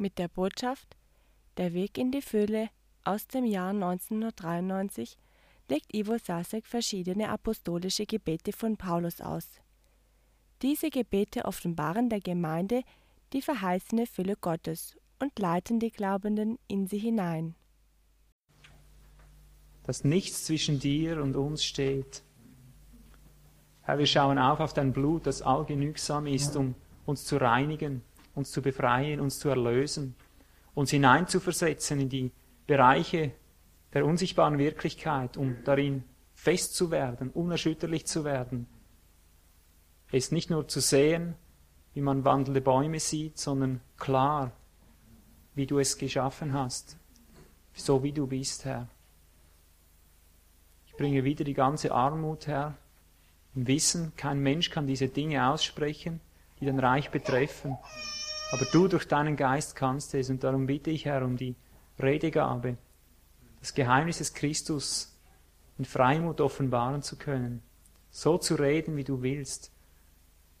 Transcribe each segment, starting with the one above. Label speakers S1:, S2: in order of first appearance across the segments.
S1: Mit der Botschaft Der Weg in die Fülle aus dem Jahr 1993 legt Ivo Sasek verschiedene apostolische Gebete von Paulus aus. Diese Gebete offenbaren der Gemeinde die verheißene Fülle Gottes und leiten die Glaubenden in sie hinein.
S2: Dass nichts zwischen dir und uns steht. Herr, wir schauen auf auf dein Blut, das allgenügsam ist, um uns zu reinigen uns zu befreien, uns zu erlösen, uns hineinzuversetzen in die Bereiche der unsichtbaren Wirklichkeit, um darin fest zu werden, unerschütterlich zu werden. Es nicht nur zu sehen, wie man wandelnde Bäume sieht, sondern klar, wie du es geschaffen hast, so wie du bist, Herr. Ich bringe wieder die ganze Armut, Herr, im Wissen, kein Mensch kann diese Dinge aussprechen, die dein Reich betreffen. Aber du durch deinen Geist kannst es und darum bitte ich, Herr, um die Redegabe, das Geheimnis des Christus in Freimut offenbaren zu können, so zu reden, wie du willst,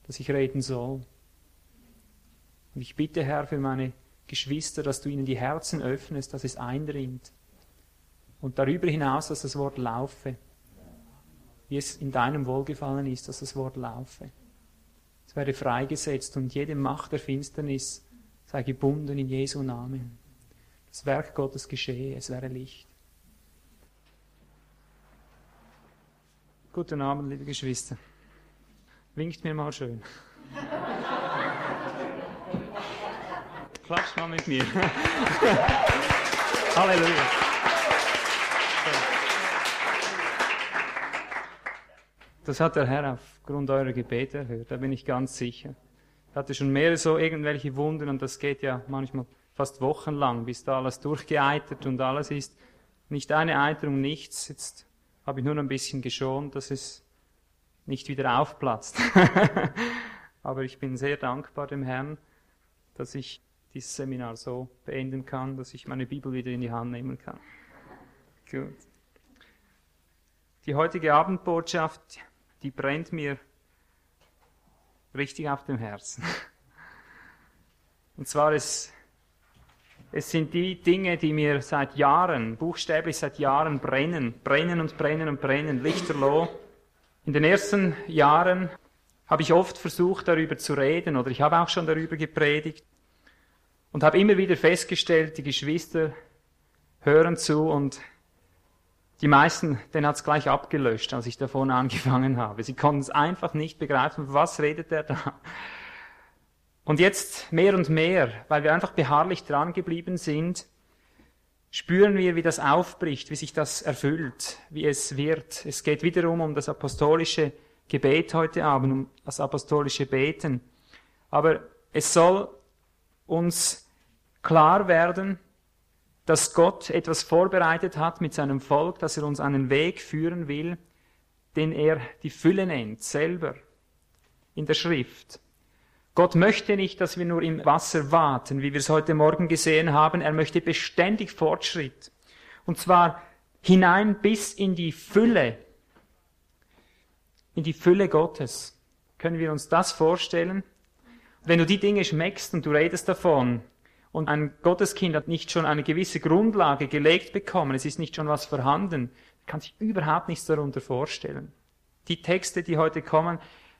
S2: dass ich reden soll. Und ich bitte, Herr, für meine Geschwister, dass du ihnen die Herzen öffnest, dass es eindringt. Und darüber hinaus, dass das Wort laufe, wie es in deinem Wohlgefallen ist, dass das Wort laufe. Es werde freigesetzt und jede Macht der Finsternis sei gebunden in Jesu Namen. Das Werk Gottes geschehe, es wäre Licht. Guten Abend, liebe Geschwister. Winkt mir mal schön. Klatscht mal mit mir. Halleluja. Das hat der Herr aufgrund eurer Gebete erhört, da bin ich ganz sicher. Ich hatte schon mehrere so irgendwelche Wunden und das geht ja manchmal fast wochenlang, bis da alles durchgeeitert und alles ist. Nicht eine Eiterung, nichts. Jetzt habe ich nur ein bisschen geschont, dass es nicht wieder aufplatzt. Aber ich bin sehr dankbar dem Herrn, dass ich dieses Seminar so beenden kann, dass ich meine Bibel wieder in die Hand nehmen kann. Gut. Die heutige Abendbotschaft die brennt mir richtig auf dem Herzen. Und zwar es, es sind die Dinge, die mir seit Jahren, buchstäblich seit Jahren brennen, brennen und brennen und brennen, lichterloh. In den ersten Jahren habe ich oft versucht, darüber zu reden oder ich habe auch schon darüber gepredigt und habe immer wieder festgestellt, die Geschwister hören zu und die meisten, den hat's gleich abgelöscht, als ich davon angefangen habe. Sie konnten es einfach nicht begreifen, was redet er da. Und jetzt mehr und mehr, weil wir einfach beharrlich dran geblieben sind, spüren wir, wie das aufbricht, wie sich das erfüllt, wie es wird. Es geht wiederum um das apostolische Gebet heute Abend, um das apostolische Beten. Aber es soll uns klar werden, dass Gott etwas vorbereitet hat mit seinem Volk, dass er uns einen Weg führen will, den er die Fülle nennt, selber in der Schrift. Gott möchte nicht, dass wir nur im Wasser warten, wie wir es heute Morgen gesehen haben. Er möchte beständig Fortschritt. Und zwar hinein bis in die Fülle, in die Fülle Gottes. Können wir uns das vorstellen? Wenn du die Dinge schmeckst und du redest davon, und ein Gotteskind hat nicht schon eine gewisse Grundlage gelegt bekommen, es ist nicht schon was vorhanden, kann sich überhaupt nichts darunter vorstellen. Die Texte, die heute kommen,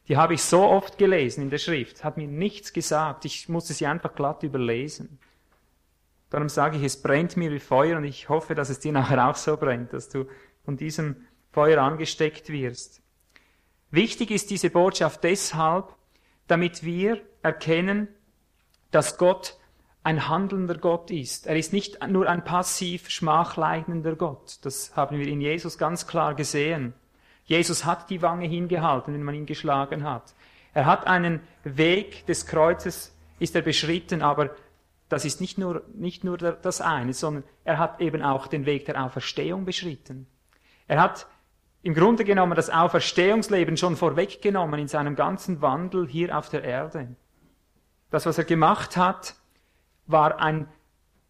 S2: die habe ich so oft gelesen in der Schrift, hat mir nichts gesagt, ich musste sie einfach glatt überlesen. Darum sage ich, es brennt mir wie Feuer und ich hoffe, dass es dir nachher auch so brennt, dass du von diesem Feuer angesteckt wirst. Wichtig ist diese Botschaft deshalb, damit wir erkennen, dass Gott ein handelnder Gott ist. Er ist nicht nur ein passiv schmachleidender Gott. Das haben wir in Jesus ganz klar gesehen. Jesus hat die Wange hingehalten, wenn man ihn geschlagen hat. Er hat einen Weg des Kreuzes, ist er beschritten, aber das ist nicht nur, nicht nur das eine, sondern er hat eben auch den Weg der Auferstehung beschritten. Er hat im Grunde genommen das Auferstehungsleben schon vorweggenommen in seinem ganzen Wandel hier auf der Erde. Das, was er gemacht hat, war ein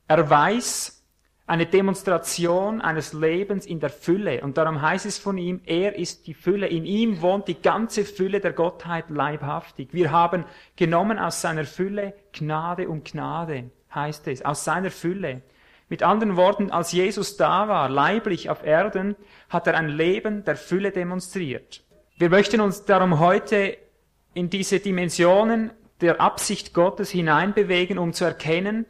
S2: Erweis, eine Demonstration eines Lebens in der Fülle. Und darum heißt es von ihm, er ist die Fülle. In ihm wohnt die ganze Fülle der Gottheit leibhaftig. Wir haben genommen aus seiner Fülle Gnade um Gnade, heißt es, aus seiner Fülle. Mit anderen Worten, als Jesus da war, leiblich auf Erden, hat er ein Leben der Fülle demonstriert. Wir möchten uns darum heute in diese Dimensionen der Absicht Gottes hineinbewegen, um zu erkennen,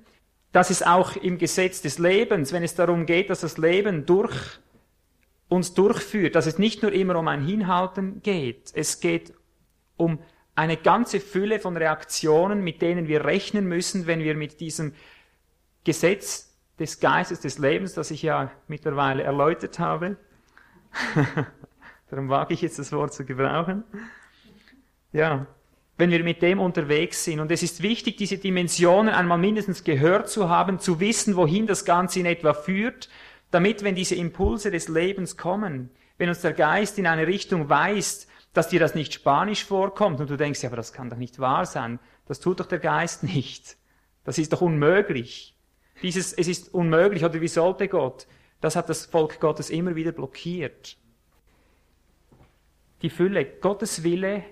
S2: dass es auch im Gesetz des Lebens, wenn es darum geht, dass das Leben durch uns durchführt, dass es nicht nur immer um ein Hinhalten geht, es geht um eine ganze Fülle von Reaktionen, mit denen wir rechnen müssen, wenn wir mit diesem Gesetz des Geistes des Lebens, das ich ja mittlerweile erläutert habe, darum wage ich jetzt das Wort zu gebrauchen, ja, wenn wir mit dem unterwegs sind. Und es ist wichtig, diese Dimensionen einmal mindestens gehört zu haben, zu wissen, wohin das Ganze in etwa führt, damit, wenn diese Impulse des Lebens kommen, wenn uns der Geist in eine Richtung weist, dass dir das nicht spanisch vorkommt und du denkst, ja, aber das kann doch nicht wahr sein. Das tut doch der Geist nicht. Das ist doch unmöglich. Dieses, es ist unmöglich oder wie sollte Gott? Das hat das Volk Gottes immer wieder blockiert. Die Fülle, Gottes Wille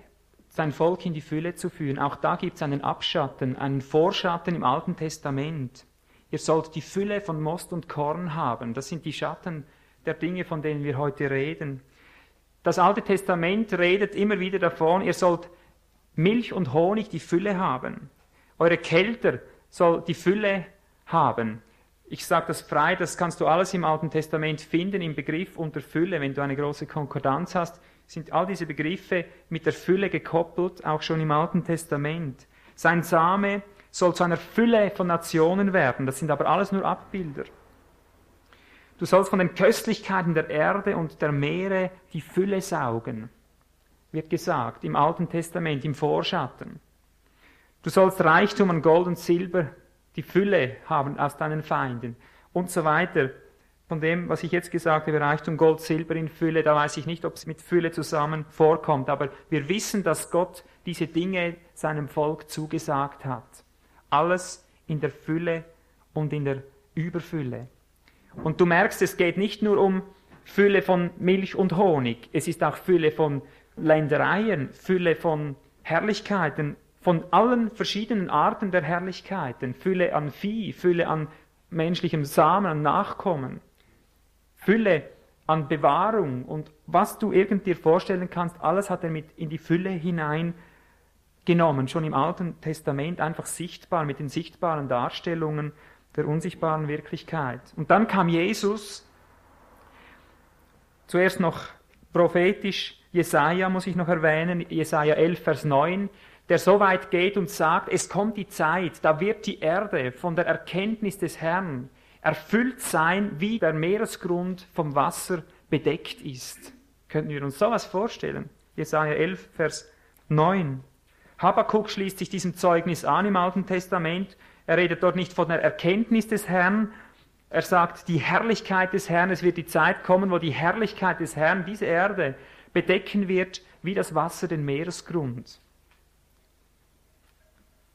S2: sein Volk in die Fülle zu führen. Auch da gibt es einen Abschatten, einen Vorschatten im Alten Testament. Ihr sollt die Fülle von Most und Korn haben. Das sind die Schatten der Dinge, von denen wir heute reden. Das Alte Testament redet immer wieder davon, ihr sollt Milch und Honig die Fülle haben. Eure Kälter soll die Fülle haben. Ich sage das frei, das kannst du alles im Alten Testament finden, im Begriff unter Fülle, wenn du eine große Konkordanz hast sind all diese Begriffe mit der Fülle gekoppelt, auch schon im Alten Testament. Sein Same soll zu einer Fülle von Nationen werden, das sind aber alles nur Abbilder. Du sollst von den Köstlichkeiten der Erde und der Meere die Fülle saugen, wird gesagt im Alten Testament, im Vorschatten. Du sollst Reichtum an Gold und Silber, die Fülle haben aus deinen Feinden und so weiter von dem, was ich jetzt gesagt habe, Reichtum, Gold, Silber in Fülle, da weiß ich nicht, ob es mit Fülle zusammen vorkommt, aber wir wissen, dass Gott diese Dinge seinem Volk zugesagt hat. Alles in der Fülle und in der Überfülle. Und du merkst, es geht nicht nur um Fülle von Milch und Honig, es ist auch Fülle von Ländereien, Fülle von Herrlichkeiten, von allen verschiedenen Arten der Herrlichkeiten, Fülle an Vieh, Fülle an menschlichem Samen, an Nachkommen. Fülle an Bewahrung und was du irgend dir vorstellen kannst, alles hat er mit in die Fülle hineingenommen, schon im Alten Testament einfach sichtbar, mit den sichtbaren Darstellungen der unsichtbaren Wirklichkeit. Und dann kam Jesus, zuerst noch prophetisch, Jesaja muss ich noch erwähnen, Jesaja 11, Vers 9, der so weit geht und sagt, es kommt die Zeit, da wird die Erde von der Erkenntnis des Herrn erfüllt sein, wie der Meeresgrund vom Wasser bedeckt ist. Könnten wir uns sowas vorstellen? Jesaja 11, Vers 9. Habakkuk schließt sich diesem Zeugnis an im Alten Testament. Er redet dort nicht von der Erkenntnis des Herrn. Er sagt, die Herrlichkeit des Herrn, es wird die Zeit kommen, wo die Herrlichkeit des Herrn diese Erde bedecken wird, wie das Wasser den Meeresgrund.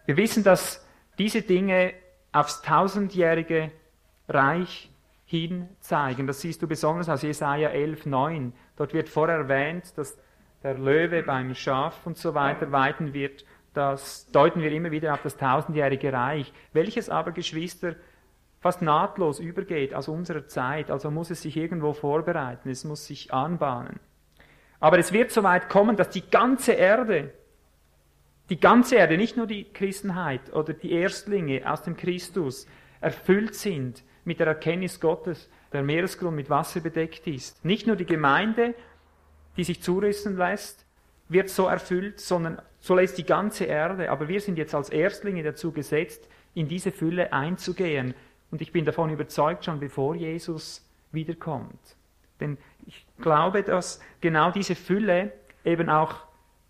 S2: Wir wissen, dass diese Dinge aufs tausendjährige Reich hin zeigen. Das siehst du besonders aus Jesaja 11, 9. Dort wird vorher erwähnt, dass der Löwe beim Schaf und so weiter weiten wird. Das deuten wir immer wieder auf das tausendjährige Reich, welches aber, Geschwister, fast nahtlos übergeht aus unserer Zeit. Also muss es sich irgendwo vorbereiten, es muss sich anbahnen. Aber es wird so weit kommen, dass die ganze Erde, die ganze Erde, nicht nur die Christenheit oder die Erstlinge aus dem Christus, erfüllt sind mit der Erkenntnis Gottes, der Meeresgrund mit Wasser bedeckt ist. Nicht nur die Gemeinde, die sich zurüsten lässt, wird so erfüllt, sondern so lässt die ganze Erde. Aber wir sind jetzt als Erstlinge dazu gesetzt, in diese Fülle einzugehen. Und ich bin davon überzeugt, schon bevor Jesus wiederkommt. Denn ich glaube, dass genau diese Fülle eben auch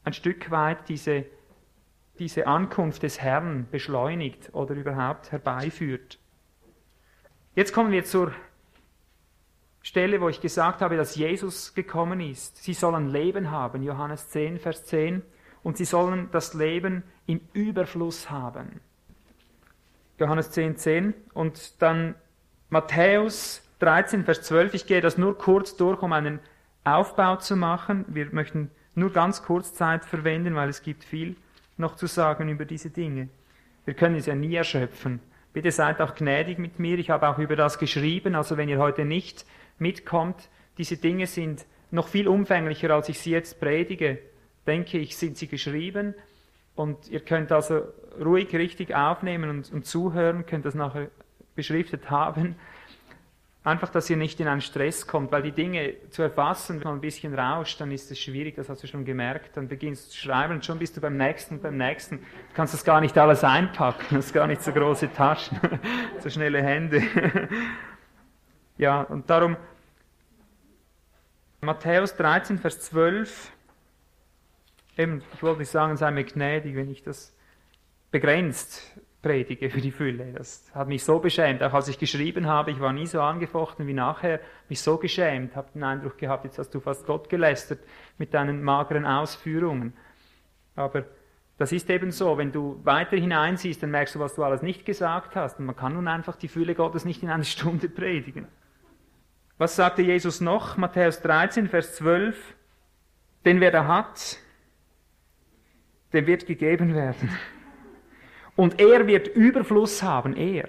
S2: ein Stück weit diese, diese Ankunft des Herrn beschleunigt oder überhaupt herbeiführt. Jetzt kommen wir zur Stelle, wo ich gesagt habe, dass Jesus gekommen ist. Sie sollen Leben haben, Johannes 10, Vers 10, und sie sollen das Leben im Überfluss haben. Johannes 10, 10. Und dann Matthäus 13, Vers 12. Ich gehe das nur kurz durch, um einen Aufbau zu machen. Wir möchten nur ganz kurz Zeit verwenden, weil es gibt viel noch zu sagen über diese Dinge. Wir können es ja nie erschöpfen. Bitte seid auch gnädig mit mir. Ich habe auch über das geschrieben. Also wenn ihr heute nicht mitkommt, diese Dinge sind noch viel umfänglicher, als ich sie jetzt predige. Denke ich, sind sie geschrieben. Und ihr könnt also ruhig richtig aufnehmen und, und zuhören, könnt das nachher beschriftet haben. Einfach, dass ihr nicht in einen Stress kommt, weil die Dinge zu erfassen, wenn man ein bisschen rauscht, dann ist es schwierig, das hast du schon gemerkt. Dann beginnst du zu schreiben und schon bist du beim nächsten, beim nächsten. Du kannst das gar nicht alles einpacken, du hast gar nicht so große Taschen, so schnelle Hände. ja, und darum, Matthäus 13, Vers 12, eben, ich wollte nicht sagen, sei mir gnädig, wenn ich das begrenzt predige für die Fülle. Das hat mich so beschämt. Auch als ich geschrieben habe, ich war nie so angefochten wie nachher, mich so geschämt, habe den Eindruck gehabt, jetzt hast du fast Gott gelästert mit deinen mageren Ausführungen. Aber das ist eben so, wenn du weiter hineinsiehst, dann merkst du, was du alles nicht gesagt hast. Und man kann nun einfach die Fülle Gottes nicht in einer Stunde predigen. Was sagte Jesus noch? Matthäus 13, Vers 12. Denn wer da hat, dem wird gegeben werden. Und er wird Überfluss haben, er,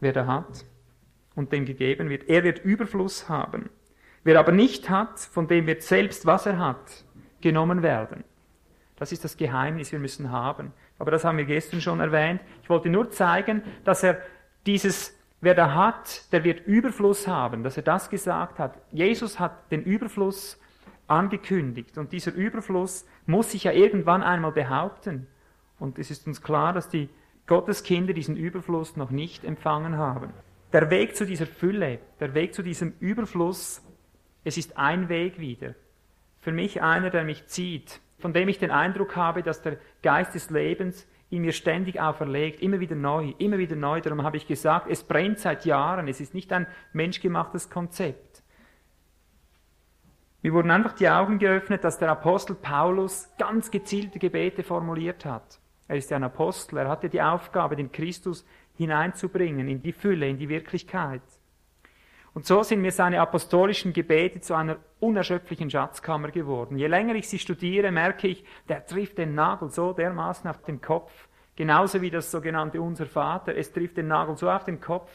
S2: wer da hat und dem gegeben wird. Er wird Überfluss haben. Wer aber nicht hat, von dem wird selbst, was er hat, genommen werden. Das ist das Geheimnis, wir müssen haben. Aber das haben wir gestern schon erwähnt. Ich wollte nur zeigen, dass er dieses, wer da hat, der wird Überfluss haben, dass er das gesagt hat. Jesus hat den Überfluss angekündigt und dieser Überfluss muss sich ja irgendwann einmal behaupten. Und es ist uns klar, dass die Gottes Kinder diesen Überfluss noch nicht empfangen haben. Der Weg zu dieser Fülle, der Weg zu diesem Überfluss, es ist ein Weg wieder. Für mich einer, der mich zieht, von dem ich den Eindruck habe, dass der Geist des Lebens in mir ständig auferlegt, immer wieder neu, immer wieder neu. Darum habe ich gesagt, es brennt seit Jahren, es ist nicht ein menschgemachtes Konzept. Mir wurden einfach die Augen geöffnet, dass der Apostel Paulus ganz gezielte Gebete formuliert hat. Er ist ja ein Apostel, er hatte die Aufgabe, den Christus hineinzubringen in die Fülle, in die Wirklichkeit. Und so sind mir seine apostolischen Gebete zu einer unerschöpflichen Schatzkammer geworden. Je länger ich sie studiere, merke ich, der trifft den Nagel so dermaßen auf den Kopf, genauso wie das sogenannte Unser Vater. Es trifft den Nagel so auf den Kopf,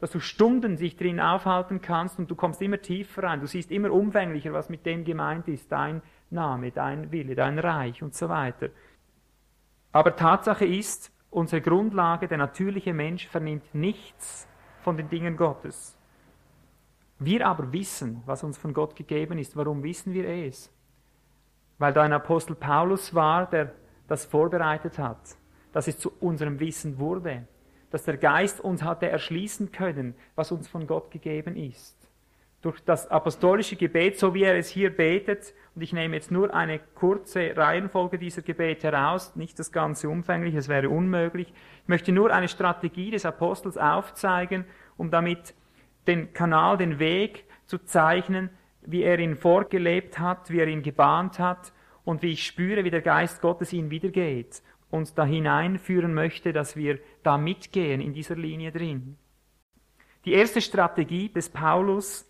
S2: dass du Stunden sich drin aufhalten kannst und du kommst immer tiefer rein. Du siehst immer umfänglicher, was mit dem gemeint ist, dein Name, dein Wille, dein Reich und so weiter. Aber Tatsache ist, unsere Grundlage, der natürliche Mensch, vernimmt nichts von den Dingen Gottes. Wir aber wissen, was uns von Gott gegeben ist. Warum wissen wir es? Weil da ein Apostel Paulus war, der das vorbereitet hat, dass es zu unserem Wissen wurde, dass der Geist uns hatte erschließen können, was uns von Gott gegeben ist durch das apostolische Gebet, so wie er es hier betet, und ich nehme jetzt nur eine kurze Reihenfolge dieser Gebete heraus, nicht das ganze umfänglich, es wäre unmöglich. Ich möchte nur eine Strategie des Apostels aufzeigen, um damit den Kanal, den Weg zu zeichnen, wie er ihn vorgelebt hat, wie er ihn gebahnt hat und wie ich spüre, wie der Geist Gottes ihn wiedergeht und da hineinführen möchte, dass wir da mitgehen in dieser Linie drin. Die erste Strategie des Paulus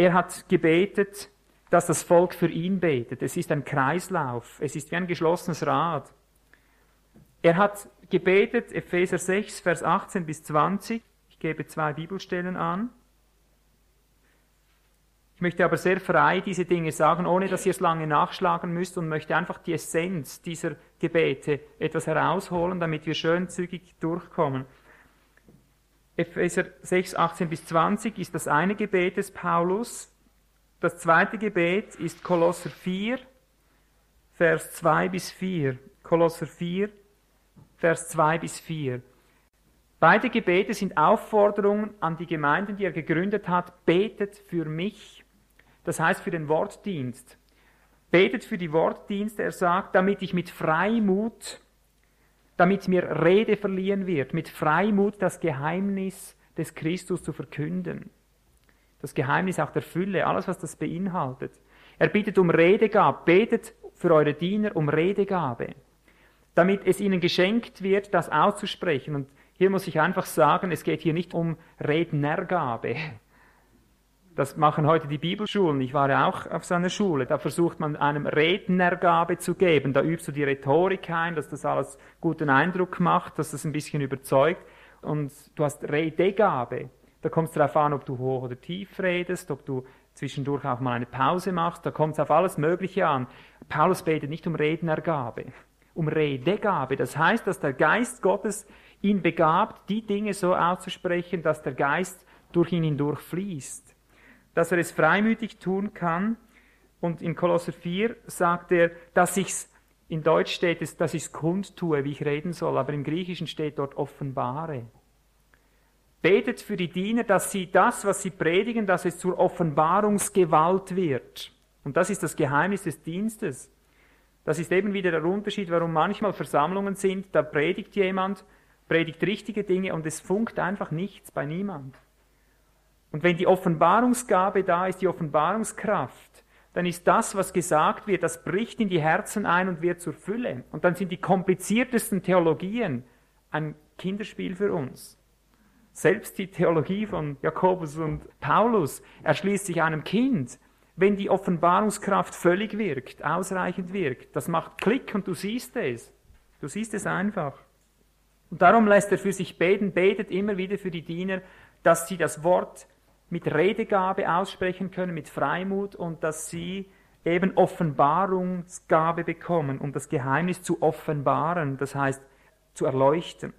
S2: er hat gebetet, dass das Volk für ihn betet. Es ist ein Kreislauf. Es ist wie ein geschlossenes Rad. Er hat gebetet, Epheser 6, Vers 18 bis 20. Ich gebe zwei Bibelstellen an. Ich möchte aber sehr frei diese Dinge sagen, ohne dass ihr es lange nachschlagen müsst und möchte einfach die Essenz dieser Gebete etwas herausholen, damit wir schön zügig durchkommen. Epheser 6, 18 bis 20 ist das eine Gebet des Paulus. Das zweite Gebet ist Kolosser 4, Vers 2 bis 4. Kolosser 4, Vers 2 bis 4. Beide Gebete sind Aufforderungen an die Gemeinden, die er gegründet hat. Betet für mich, das heißt für den Wortdienst. Betet für die Wortdienste, er sagt, damit ich mit Freimut damit mir Rede verliehen wird, mit Freimut das Geheimnis des Christus zu verkünden. Das Geheimnis auch der Fülle, alles, was das beinhaltet. Er bittet um Redegabe, betet für eure Diener um Redegabe, damit es ihnen geschenkt wird, das auszusprechen. Und Hier muss ich einfach sagen, es geht hier nicht um Rednergabe. Das machen heute die Bibelschulen. Ich war ja auch auf so einer Schule. Da versucht man einem Rednergabe zu geben. Da übst du die Rhetorik ein, dass das alles guten Eindruck macht, dass das ein bisschen überzeugt. Und du hast Redegabe. Da kommt es darauf an, ob du hoch oder tief redest, ob du zwischendurch auch mal eine Pause machst. Da kommt es auf alles Mögliche an. Paulus betet nicht um Rednergabe, um Redegabe. Das heißt, dass der Geist Gottes ihn begabt, die Dinge so auszusprechen, dass der Geist durch ihn hindurch fließt. Dass er es freimütig tun kann. Und in Kolosser 4 sagt er, dass ich's, in Deutsch steht es, dass ich es kundtue, wie ich reden soll, aber im Griechischen steht dort offenbare. Betet für die Diener, dass sie das, was sie predigen, dass es zur Offenbarungsgewalt wird. Und das ist das Geheimnis des Dienstes. Das ist eben wieder der Unterschied, warum manchmal Versammlungen sind, da predigt jemand, predigt richtige Dinge und es funkt einfach nichts bei niemand. Und wenn die Offenbarungsgabe da ist, die Offenbarungskraft, dann ist das, was gesagt wird, das bricht in die Herzen ein und wird zur Fülle. Und dann sind die kompliziertesten Theologien ein Kinderspiel für uns. Selbst die Theologie von Jakobus und Paulus erschließt sich einem Kind, wenn die Offenbarungskraft völlig wirkt, ausreichend wirkt. Das macht Klick und du siehst es. Du siehst es einfach. Und darum lässt er für sich beten, betet immer wieder für die Diener, dass sie das Wort mit Redegabe aussprechen können, mit Freimut und dass sie eben Offenbarungsgabe bekommen, um das Geheimnis zu offenbaren, das heißt zu erleuchten.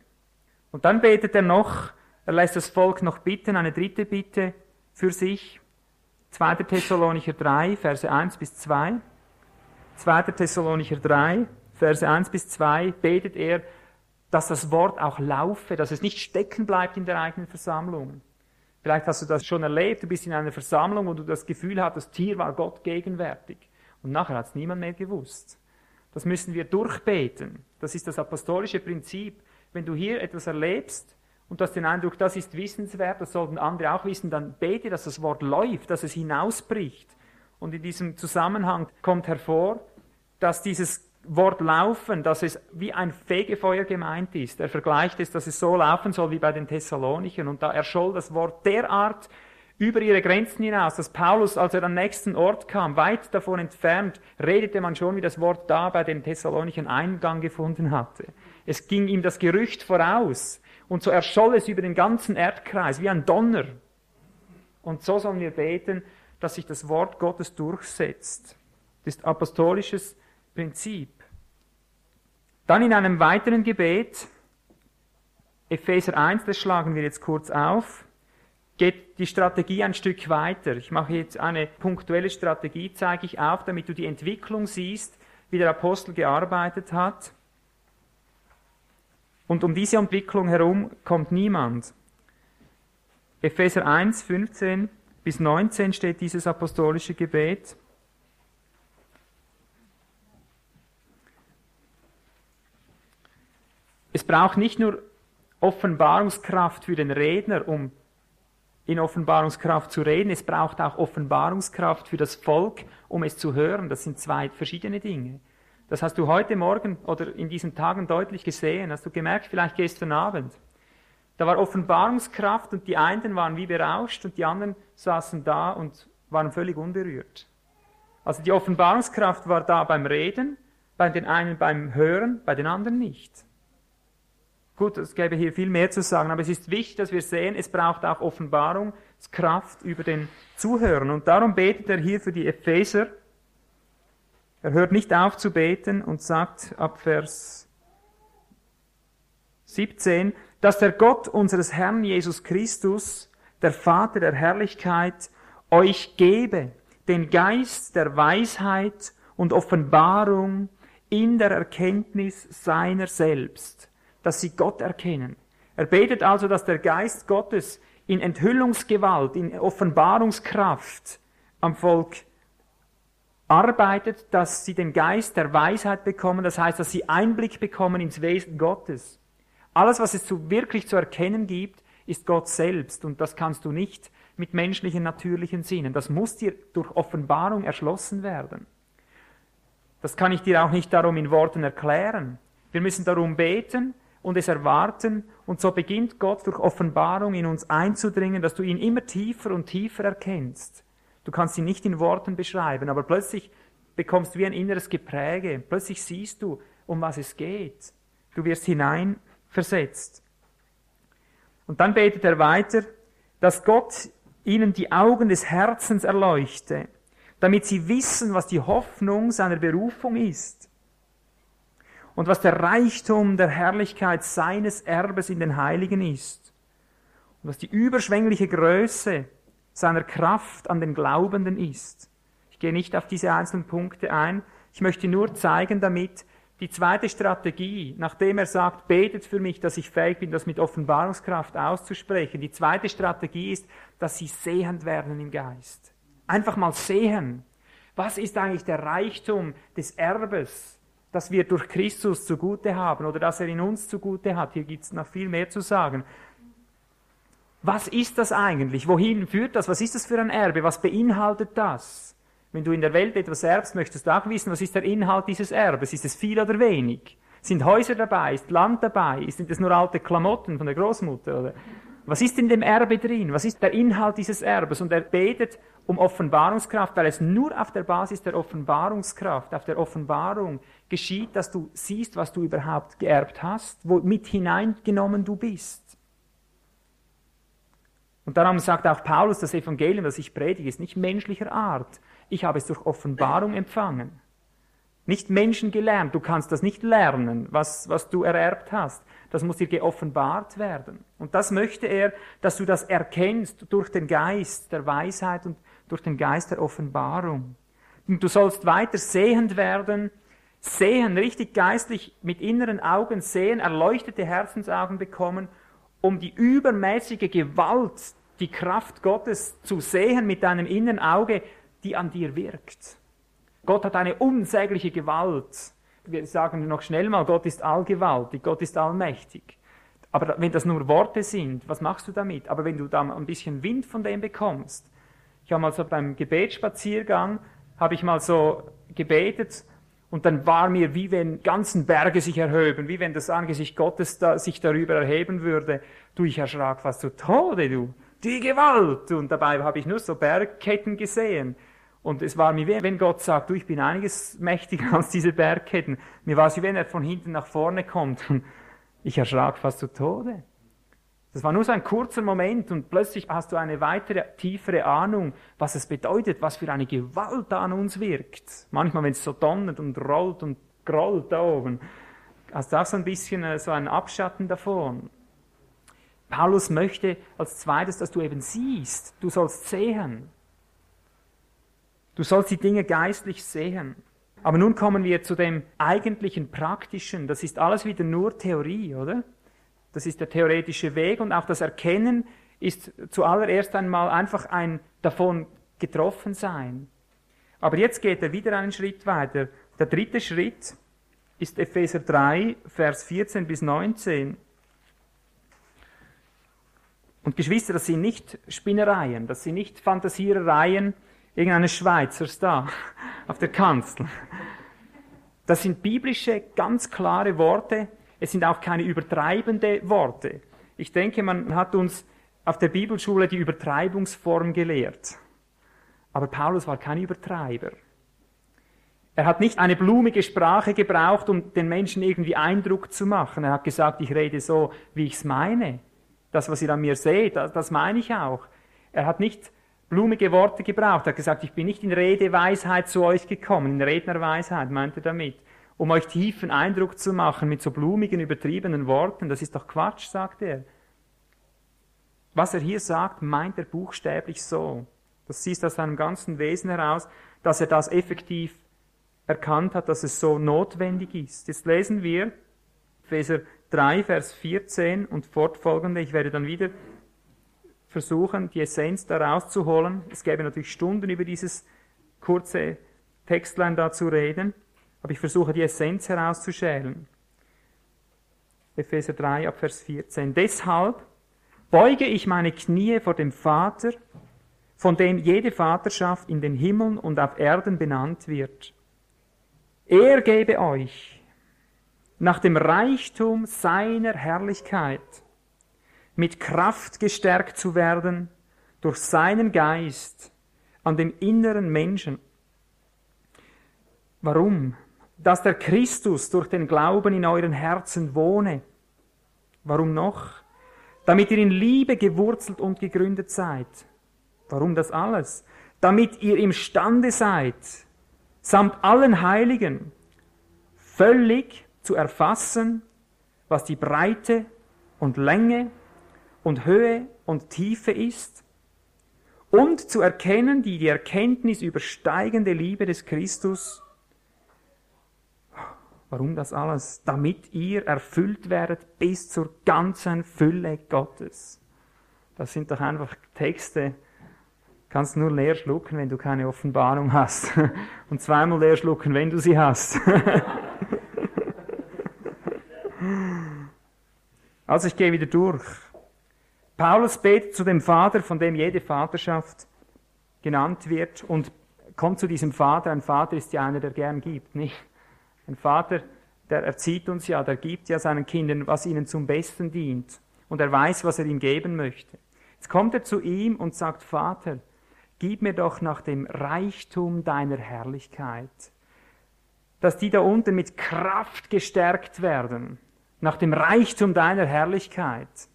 S2: Und dann betet er noch, er lässt das Volk noch bitten, eine dritte Bitte für sich. 2. Thessalonicher 3, Verse 1 bis 2. 2. Thessalonicher 3, Verse 1 bis 2 betet er, dass das Wort auch laufe, dass es nicht stecken bleibt in der eigenen Versammlung. Vielleicht hast du das schon erlebt, du bist in einer Versammlung, wo du das Gefühl hattest, hier war Gott gegenwärtig. Und nachher hat es niemand mehr gewusst. Das müssen wir durchbeten. Das ist das apostolische Prinzip. Wenn du hier etwas erlebst, und du hast den Eindruck, das ist wissenswert, das sollten andere auch wissen, dann bete, dass das Wort läuft, dass es hinausbricht. Und in diesem Zusammenhang kommt hervor, dass dieses Wort laufen, dass es wie ein Fegefeuer gemeint ist. Er vergleicht es, dass es so laufen soll wie bei den Thessalonichern. Und da erscholl das Wort derart über ihre Grenzen hinaus, dass Paulus, als er am nächsten Ort kam, weit davon entfernt, redete man schon, wie das Wort da bei den Thessalonichern Eingang gefunden hatte. Es ging ihm das Gerücht voraus. Und so erscholl es über den ganzen Erdkreis wie ein Donner. Und so sollen wir beten, dass sich das Wort Gottes durchsetzt. Das ist apostolisches Prinzip. Dann in einem weiteren Gebet, Epheser 1, das schlagen wir jetzt kurz auf, geht die Strategie ein Stück weiter. Ich mache jetzt eine punktuelle Strategie, zeige ich auf, damit du die Entwicklung siehst, wie der Apostel gearbeitet hat. Und um diese Entwicklung herum kommt niemand. Epheser 1, 15 bis 19 steht dieses apostolische Gebet. Es braucht nicht nur Offenbarungskraft für den Redner, um in Offenbarungskraft zu reden, es braucht auch Offenbarungskraft für das Volk, um es zu hören. Das sind zwei verschiedene Dinge. Das hast du heute Morgen oder in diesen Tagen deutlich gesehen. Hast du gemerkt, vielleicht gestern Abend. Da war Offenbarungskraft und die einen waren wie berauscht und die anderen saßen da und waren völlig unberührt. Also die Offenbarungskraft war da beim Reden, bei den einen beim Hören, bei den anderen nicht. Gut, es gäbe hier viel mehr zu sagen, aber es ist wichtig, dass wir sehen, es braucht auch Offenbarungskraft über den Zuhören. Und darum betet er hier für die Epheser, er hört nicht auf zu beten und sagt ab Vers 17, dass der Gott unseres Herrn Jesus Christus, der Vater der Herrlichkeit, euch gebe den Geist der Weisheit und Offenbarung in der Erkenntnis seiner selbst, dass sie Gott erkennen. Er betet also, dass der Geist Gottes in Enthüllungsgewalt, in Offenbarungskraft am Volk arbeitet, dass sie den Geist der Weisheit bekommen, das heißt, dass sie Einblick bekommen ins Wesen Gottes. Alles, was es zu, wirklich zu erkennen gibt, ist Gott selbst und das kannst du nicht mit menschlichen, natürlichen Sinnen. Das muss dir durch Offenbarung erschlossen werden. Das kann ich dir auch nicht darum in Worten erklären. Wir müssen darum beten und es erwarten. Und so beginnt Gott durch Offenbarung in uns einzudringen, dass du ihn immer tiefer und tiefer erkennst. Du kannst ihn nicht in Worten beschreiben, aber plötzlich bekommst du wie ein inneres Gepräge. Plötzlich siehst du, um was es geht. Du wirst hineinversetzt. Und dann betet er weiter, dass Gott ihnen die Augen des Herzens erleuchte, damit sie wissen, was die Hoffnung seiner Berufung ist und was der Reichtum der Herrlichkeit seines Erbes in den Heiligen ist und was die überschwängliche Größe seiner Kraft an den Glaubenden ist. Ich gehe nicht auf diese einzelnen Punkte ein, ich möchte nur zeigen damit, die zweite Strategie, nachdem er sagt, betet für mich, dass ich fähig bin, das mit Offenbarungskraft auszusprechen. Die zweite Strategie ist, dass sie sehend werden im Geist. Einfach mal sehen. Was ist eigentlich der Reichtum des Erbes, das wir durch Christus zugute haben oder das er in uns zugute hat? Hier gibt es noch viel mehr zu sagen. Was ist das eigentlich? Wohin führt das? Was ist das für ein Erbe? Was beinhaltet das? Wenn du in der Welt etwas erbst, möchtest du auch wissen, was ist der Inhalt dieses Erbes? Ist es viel oder wenig? Sind Häuser dabei? Ist Land dabei? Sind es nur alte Klamotten von der Großmutter? Oder? Was ist in dem Erbe drin? Was ist der Inhalt dieses Erbes? Und er betet um Offenbarungskraft, weil es nur auf der Basis der Offenbarungskraft, auf der Offenbarung geschieht, dass du siehst, was du überhaupt geerbt hast, wo mit hineingenommen du bist. Und darum sagt auch Paulus, das Evangelium, das ich predige, ist nicht menschlicher Art, ich habe es durch Offenbarung empfangen. Nicht Menschen gelernt. Du kannst das nicht lernen, was, was du ererbt hast. Das muss dir geoffenbart werden. Und das möchte er, dass du das erkennst durch den Geist der Weisheit und durch den Geist der Offenbarung. Und du sollst weiter sehend werden, sehen, richtig geistlich mit inneren Augen sehen, erleuchtete Herzensaugen bekommen, um die übermäßige Gewalt, die Kraft Gottes zu sehen mit deinem inneren Auge, die an dir wirkt. Gott hat eine unsägliche Gewalt. Wir sagen noch schnell mal, Gott ist allgewaltig, Gott ist allmächtig. Aber wenn das nur Worte sind, was machst du damit? Aber wenn du da ein bisschen Wind von dem bekommst. Ich habe mal so beim Gebetsspaziergang, habe ich mal so gebetet und dann war mir, wie wenn ganzen Berge sich erhöben, wie wenn das Angesicht Gottes da, sich darüber erheben würde. Du, ich erschrak fast zu Tode, du. Die Gewalt! Und dabei habe ich nur so Bergketten gesehen. Und es war mir wenn Gott sagt, du, ich bin einiges mächtiger als diese Bergketten. Mir war es wie wenn er von hinten nach vorne kommt. Und ich erschrak fast zu Tode. Das war nur so ein kurzer Moment und plötzlich hast du eine weitere, tiefere Ahnung, was es bedeutet, was für eine Gewalt da an uns wirkt. Manchmal, wenn es so donnert und rollt und grollt da oben, hast du auch so ein bisschen äh, so einen Abschatten davon. Paulus möchte als zweites, dass du eben siehst, du sollst sehen. Du sollst die Dinge geistlich sehen. Aber nun kommen wir zu dem eigentlichen Praktischen. Das ist alles wieder nur Theorie, oder? Das ist der theoretische Weg und auch das Erkennen ist zuallererst einmal einfach ein davon getroffen sein. Aber jetzt geht er wieder einen Schritt weiter. Der dritte Schritt ist Epheser 3, Vers 14 bis 19. Und Geschwister, das sind nicht Spinnereien, das sind nicht Fantasierereien, irgendeines Schweizers da auf der Kanzel. Das sind biblische, ganz klare Worte. Es sind auch keine übertreibende Worte. Ich denke, man hat uns auf der Bibelschule die Übertreibungsform gelehrt. Aber Paulus war kein Übertreiber. Er hat nicht eine blumige Sprache gebraucht, um den Menschen irgendwie Eindruck zu machen. Er hat gesagt, ich rede so, wie ich es meine. Das, was ihr an mir seht, das, das meine ich auch. Er hat nicht blumige Worte gebraucht. Er hat gesagt, ich bin nicht in Redeweisheit zu euch gekommen, in Rednerweisheit, meint er damit, um euch tiefen Eindruck zu machen mit so blumigen, übertriebenen Worten. Das ist doch Quatsch, sagt er. Was er hier sagt, meint er buchstäblich so. Das siehst aus seinem ganzen Wesen heraus, dass er das effektiv erkannt hat, dass es so notwendig ist. Jetzt lesen wir Epheser 3, Vers 14 und fortfolgende. Ich werde dann wieder versuchen, die Essenz daraus zu holen. Es gäbe natürlich Stunden über dieses kurze Textlein da zu reden, aber ich versuche die Essenz herauszuschälen. Epheser 3 ab Vers 14. Deshalb beuge ich meine Knie vor dem Vater, von dem jede Vaterschaft in den Himmeln und auf Erden benannt wird. Er gebe euch nach dem Reichtum seiner Herrlichkeit mit Kraft gestärkt zu werden durch seinen Geist an dem inneren Menschen. Warum? Dass der Christus durch den Glauben in euren Herzen wohne. Warum noch? Damit ihr in Liebe gewurzelt und gegründet seid. Warum das alles? Damit ihr imstande seid, samt allen Heiligen, völlig zu erfassen, was die Breite und Länge und Höhe und Tiefe ist und zu erkennen die die Erkenntnis übersteigende Liebe des Christus. Warum das alles? Damit ihr erfüllt werdet bis zur ganzen Fülle Gottes. Das sind doch einfach Texte, kannst nur leer schlucken, wenn du keine Offenbarung hast. Und zweimal leer schlucken, wenn du sie hast. Also ich gehe wieder durch. Paulus betet zu dem Vater, von dem jede Vaterschaft genannt wird und kommt zu diesem Vater. Ein Vater ist ja einer, der gern gibt, nicht? Ein Vater, der erzieht uns ja, der gibt ja seinen Kindern, was ihnen zum Besten dient. Und er weiß, was er ihm geben möchte. Jetzt kommt er zu ihm und sagt, Vater, gib mir doch nach dem Reichtum deiner Herrlichkeit, dass die da unten mit Kraft gestärkt werden nach dem Reichtum deiner Herrlichkeit.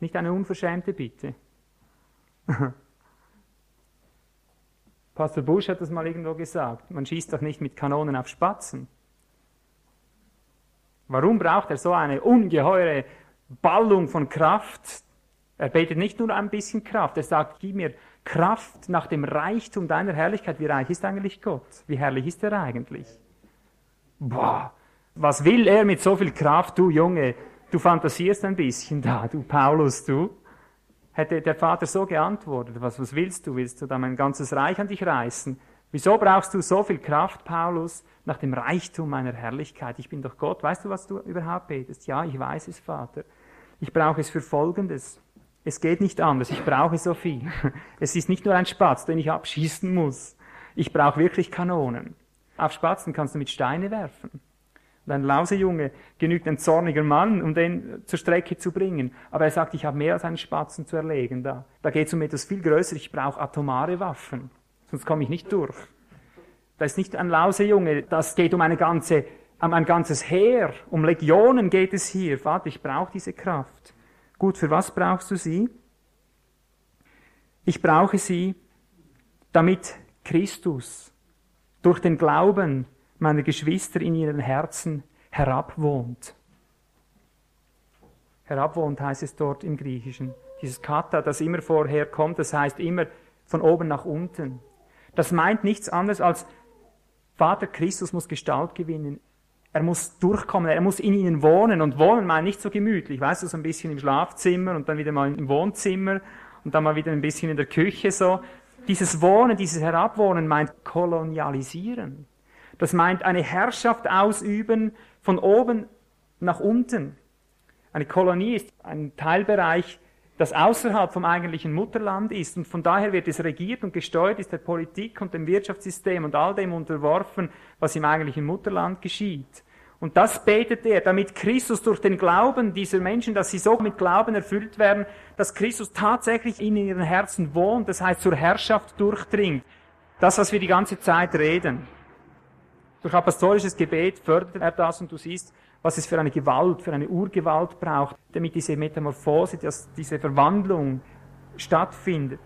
S2: Nicht eine unverschämte Bitte. Pastor Bush hat das mal irgendwo gesagt. Man schießt doch nicht mit Kanonen auf Spatzen. Warum braucht er so eine ungeheure Ballung von Kraft? Er betet nicht nur ein bisschen Kraft, er sagt, gib mir Kraft nach dem Reichtum deiner Herrlichkeit. Wie reich ist eigentlich Gott? Wie herrlich ist er eigentlich? Boah, was will er mit so viel Kraft? Du Junge, du fantasierst ein bisschen da, du Paulus, du. Hätte der Vater so geantwortet, was, was willst du? Willst du da mein ganzes Reich an dich reißen? Wieso brauchst du so viel Kraft, Paulus, nach dem Reichtum meiner Herrlichkeit? Ich bin doch Gott. Weißt du, was du überhaupt betest? Ja, ich weiß es, Vater. Ich brauche es für Folgendes. Es geht nicht anders. Ich brauche so viel. Es ist nicht nur ein Spatz, den ich abschießen muss. Ich brauche wirklich Kanonen. Auf Spatzen kannst du mit Steine werfen. Ein Lausejunge genügt ein zorniger Mann, um den zur Strecke zu bringen. Aber er sagt, ich habe mehr als einen Spatzen zu erlegen. Da, da geht es um etwas viel Größeres. Ich brauche atomare Waffen. Sonst komme ich nicht durch. Das ist nicht ein Lausejunge. Das geht um eine ganze, um ein ganzes Heer. Um Legionen geht es hier. Vater, ich brauche diese Kraft. Gut, für was brauchst du sie? Ich brauche sie, damit Christus durch den Glauben meiner Geschwister in ihren Herzen herabwohnt. Herabwohnt heißt es dort im Griechischen. Dieses Kata, das immer vorher kommt, das heißt immer von oben nach unten. Das meint nichts anderes als Vater Christus muss Gestalt gewinnen. Er muss durchkommen, er muss in ihnen wohnen. Und wohnen meint nicht so gemütlich, weißt du, so ein bisschen im Schlafzimmer und dann wieder mal im Wohnzimmer und dann mal wieder ein bisschen in der Küche so. Dieses Wohnen, dieses Herabwohnen meint kolonialisieren. Das meint eine Herrschaft ausüben von oben nach unten. Eine Kolonie ist ein Teilbereich, das außerhalb vom eigentlichen Mutterland ist und von daher wird es regiert und gesteuert, ist der Politik und dem Wirtschaftssystem und all dem unterworfen, was im eigentlichen Mutterland geschieht. Und das betet er, damit Christus durch den Glauben dieser Menschen, dass sie so mit Glauben erfüllt werden, dass Christus tatsächlich in ihren Herzen wohnt, das heißt zur Herrschaft durchdringt. Das, was wir die ganze Zeit reden. Durch apostolisches Gebet fördert er das und du siehst, was es für eine Gewalt, für eine Urgewalt braucht, damit diese Metamorphose, dass diese Verwandlung stattfindet.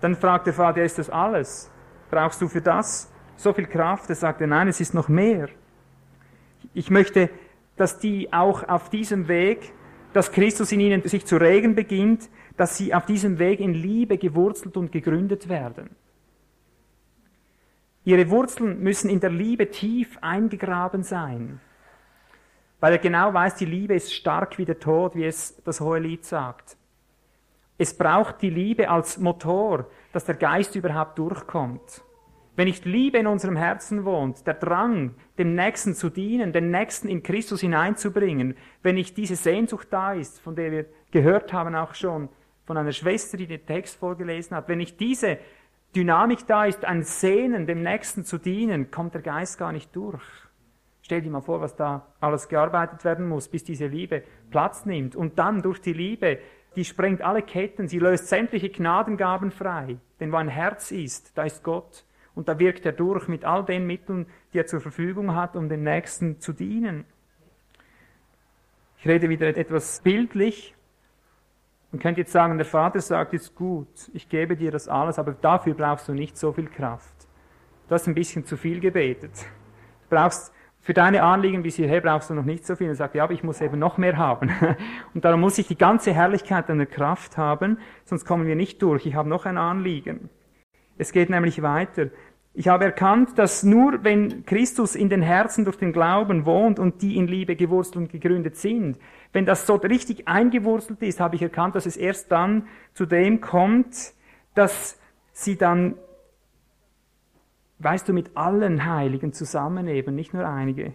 S2: Dann fragt der Vater, ist das alles? Brauchst du für das so viel Kraft? Er sagte, nein, es ist noch mehr. Ich möchte, dass die auch auf diesem Weg, dass Christus in ihnen sich zu regen beginnt, dass sie auf diesem Weg in Liebe gewurzelt und gegründet werden. Ihre Wurzeln müssen in der Liebe tief eingegraben sein, weil er genau weiß, die Liebe ist stark wie der Tod, wie es das hohe Lied sagt. Es braucht die Liebe als Motor, dass der Geist überhaupt durchkommt. Wenn nicht Liebe in unserem Herzen wohnt, der Drang, dem Nächsten zu dienen, den Nächsten in Christus hineinzubringen, wenn nicht diese Sehnsucht da ist, von der wir gehört haben auch schon von einer Schwester, die den Text vorgelesen hat, wenn nicht diese Dynamik da ist, ein Sehnen, dem Nächsten zu dienen, kommt der Geist gar nicht durch. Stell dir mal vor, was da alles gearbeitet werden muss, bis diese Liebe Platz nimmt. Und dann durch die Liebe, die sprengt alle Ketten, sie löst sämtliche Gnadengaben frei. Denn wo ein Herz ist, da ist Gott. Und da wirkt er durch mit all den Mitteln, die er zur Verfügung hat, um dem Nächsten zu dienen. Ich rede wieder etwas bildlich. Man könnte jetzt sagen, der Vater sagt, ist gut, ich gebe dir das alles, aber dafür brauchst du nicht so viel Kraft. Du hast ein bisschen zu viel gebetet. Du brauchst für deine Anliegen bis hierher brauchst du noch nicht so viel. Er sagt, ja, aber ich muss eben noch mehr haben. Und darum muss ich die ganze Herrlichkeit deiner Kraft haben, sonst kommen wir nicht durch. Ich habe noch ein Anliegen. Es geht nämlich weiter. Ich habe erkannt, dass nur wenn Christus in den Herzen durch den Glauben wohnt und die in Liebe gewurzelt und gegründet sind, wenn das so richtig eingewurzelt ist, habe ich erkannt, dass es erst dann zu dem kommt, dass sie dann weißt du, mit allen Heiligen zusammen eben, nicht nur einige,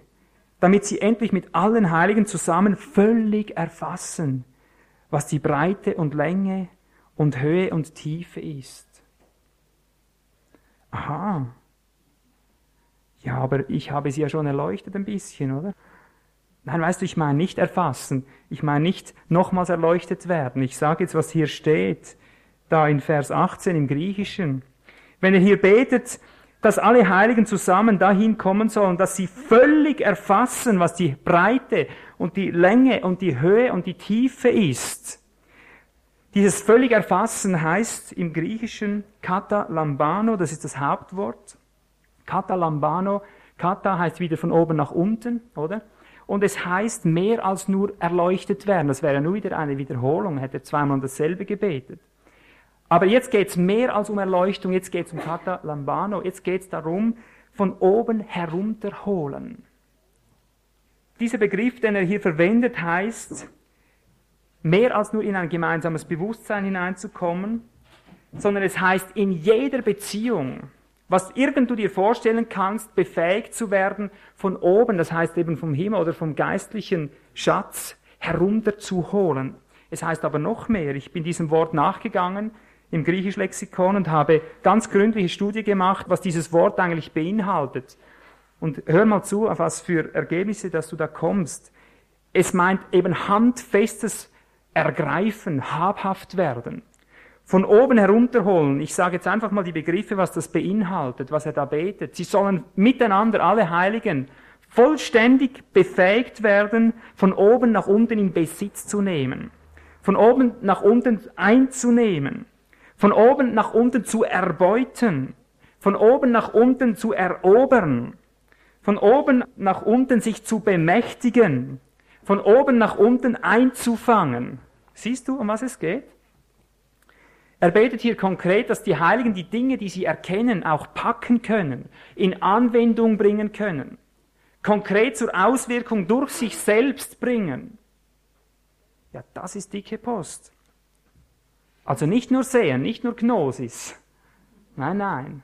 S2: damit sie endlich mit allen Heiligen zusammen völlig erfassen, was die Breite und Länge und Höhe und Tiefe ist. Aha. Ja, aber ich habe sie ja schon erleuchtet ein bisschen, oder? Nein, weißt du, ich meine nicht erfassen. Ich meine nicht nochmals erleuchtet werden. Ich sage jetzt, was hier steht, da in Vers 18 im Griechischen. Wenn ihr hier betet, dass alle Heiligen zusammen dahin kommen sollen, dass sie völlig erfassen, was die Breite und die Länge und die Höhe und die Tiefe ist. Dieses völlig erfassen heißt im Griechischen kata lambano, das ist das Hauptwort. Kata lambano, kata heißt wieder von oben nach unten, oder? Und es heißt mehr als nur erleuchtet werden. Das wäre nur wieder eine Wiederholung, hätte zweimal dasselbe gebetet. Aber jetzt geht es mehr als um Erleuchtung, jetzt geht es um Kata Lambano, jetzt geht es darum, von oben herunterholen. Dieser Begriff, den er hier verwendet, heißt, mehr als nur in ein gemeinsames Bewusstsein hineinzukommen, sondern es heißt, in jeder Beziehung, was irgend du dir vorstellen kannst, befähigt zu werden, von oben, das heißt eben vom Himmel oder vom geistlichen Schatz herunterzuholen. Es heißt aber noch mehr, ich bin diesem Wort nachgegangen, im Griechisch-Lexikon und habe ganz gründliche Studie gemacht, was dieses Wort eigentlich beinhaltet. Und hör mal zu, auf was für Ergebnisse, dass du da kommst. Es meint eben handfestes Ergreifen, habhaft werden. Von oben herunterholen. Ich sage jetzt einfach mal die Begriffe, was das beinhaltet, was er da betet. Sie sollen miteinander, alle Heiligen, vollständig befähigt werden, von oben nach unten in Besitz zu nehmen. Von oben nach unten einzunehmen von oben nach unten zu erbeuten, von oben nach unten zu erobern, von oben nach unten sich zu bemächtigen, von oben nach unten einzufangen. Siehst du, um was es geht? Er betet hier konkret, dass die Heiligen die Dinge, die sie erkennen, auch packen können, in Anwendung bringen können, konkret zur Auswirkung durch sich selbst bringen. Ja, das ist dicke Post. Also nicht nur sehen, nicht nur Gnosis. Nein, nein.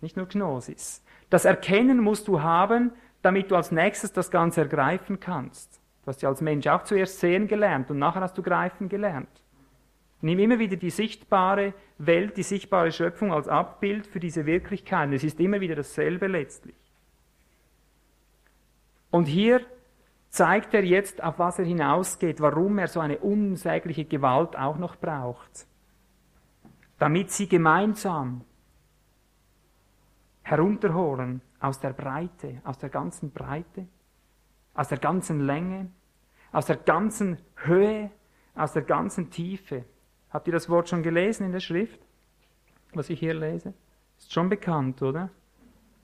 S2: Nicht nur Gnosis. Das Erkennen musst du haben, damit du als nächstes das Ganze ergreifen kannst. Du hast ja als Mensch auch zuerst sehen gelernt und nachher hast du greifen gelernt. Nimm immer wieder die sichtbare Welt, die sichtbare Schöpfung als Abbild für diese Wirklichkeit. Es ist immer wieder dasselbe letztlich. Und hier zeigt er jetzt, auf was er hinausgeht, warum er so eine unsägliche Gewalt auch noch braucht. Damit sie gemeinsam herunterholen aus der Breite, aus der ganzen Breite, aus der ganzen Länge, aus der ganzen Höhe, aus der ganzen Tiefe. Habt ihr das Wort schon gelesen in der Schrift, was ich hier lese? Ist schon bekannt, oder?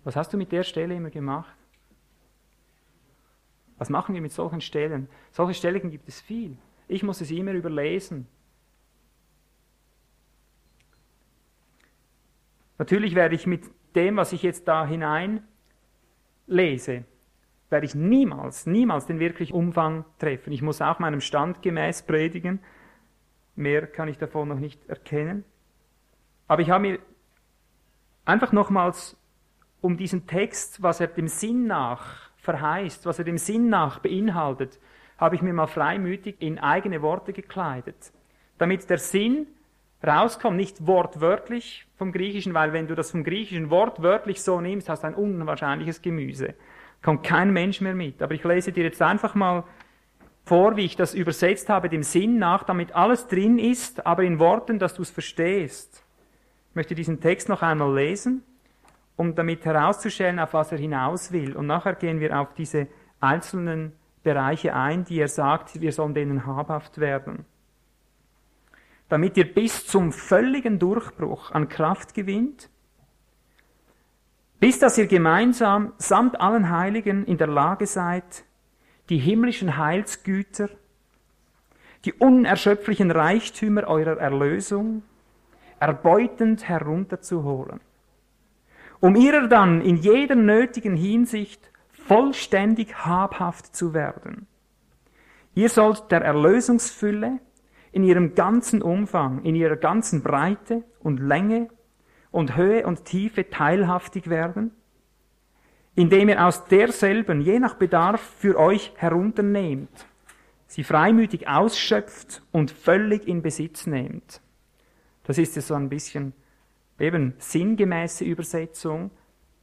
S2: Was hast du mit der Stelle immer gemacht? Was machen wir mit solchen Stellen? Solche Stellen gibt es viel. Ich muss es immer überlesen. Natürlich werde ich mit dem, was ich jetzt da hinein lese, werde ich niemals, niemals den wirklichen Umfang treffen. Ich muss auch meinem Stand gemäß predigen. Mehr kann ich davon noch nicht erkennen. Aber ich habe mir einfach nochmals um diesen Text, was er dem Sinn nach verheißt, was er dem Sinn nach beinhaltet, habe ich mir mal freimütig in eigene Worte gekleidet. Damit der Sinn rauskommt, nicht wortwörtlich vom Griechischen, weil wenn du das vom Griechischen wortwörtlich so nimmst, hast du ein unwahrscheinliches Gemüse. Kommt kein Mensch mehr mit. Aber ich lese dir jetzt einfach mal vor, wie ich das übersetzt habe, dem Sinn nach, damit alles drin ist, aber in Worten, dass du es verstehst. Ich möchte diesen Text noch einmal lesen, um damit herauszustellen, auf was er hinaus will. Und nachher gehen wir auf diese einzelnen Bereiche ein, die er sagt, wir sollen denen habhaft werden. Damit ihr bis zum völligen Durchbruch an Kraft gewinnt, bis dass ihr gemeinsam samt allen Heiligen in der Lage seid, die himmlischen Heilsgüter, die unerschöpflichen Reichtümer eurer Erlösung erbeutend herunterzuholen, um ihrer dann in jeder nötigen Hinsicht vollständig habhaft zu werden. Ihr sollt der Erlösungsfülle in ihrem ganzen Umfang, in ihrer ganzen Breite und Länge und Höhe und Tiefe teilhaftig werden, indem ihr aus derselben je nach Bedarf für euch herunternehmt, sie freimütig ausschöpft und völlig in Besitz nehmt. Das ist ja so ein bisschen eben sinngemäße Übersetzung,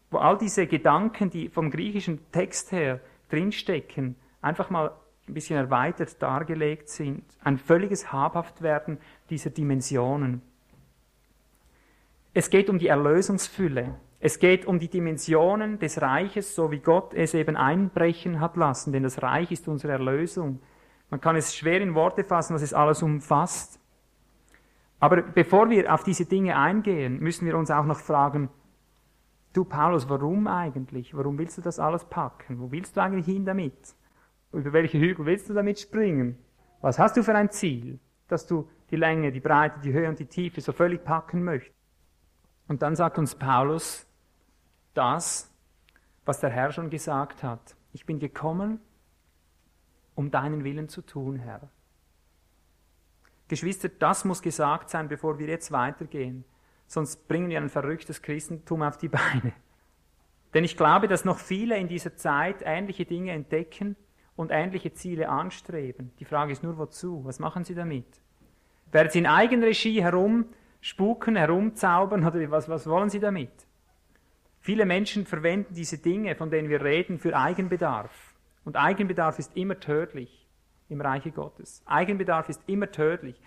S2: wo all diese Gedanken, die vom griechischen Text her drinstecken, einfach mal ein bisschen erweitert dargelegt sind. Ein völliges Habhaftwerden dieser Dimensionen. Es geht um die Erlösungsfülle. Es geht um die Dimensionen des Reiches, so wie Gott es eben einbrechen hat lassen, denn das Reich ist unsere Erlösung. Man kann es schwer in Worte fassen, was es alles umfasst. Aber bevor wir auf diese Dinge eingehen, müssen wir uns auch noch fragen, du Paulus, warum eigentlich? Warum willst du das alles packen? Wo willst du eigentlich hin damit? Über welche Hügel willst du damit springen? Was hast du für ein Ziel, dass du die Länge, die Breite, die Höhe und die Tiefe so völlig packen möchtest? Und dann sagt uns Paulus, das, was der Herr schon gesagt hat. Ich bin gekommen, um deinen Willen zu tun, Herr. Geschwister, das muss gesagt sein, bevor wir jetzt weitergehen. Sonst bringen wir ein verrücktes Christentum auf die Beine. Denn ich glaube, dass noch viele in dieser Zeit ähnliche Dinge entdecken und ähnliche Ziele anstreben. Die Frage ist nur, wozu? Was machen sie damit? Werden sie in Eigenregie herumspuken, herumzaubern oder was, was wollen sie damit? Viele Menschen verwenden diese Dinge, von denen wir reden, für Eigenbedarf. Und Eigenbedarf ist immer tödlich im Reiche Gottes. Eigenbedarf ist immer tödlich.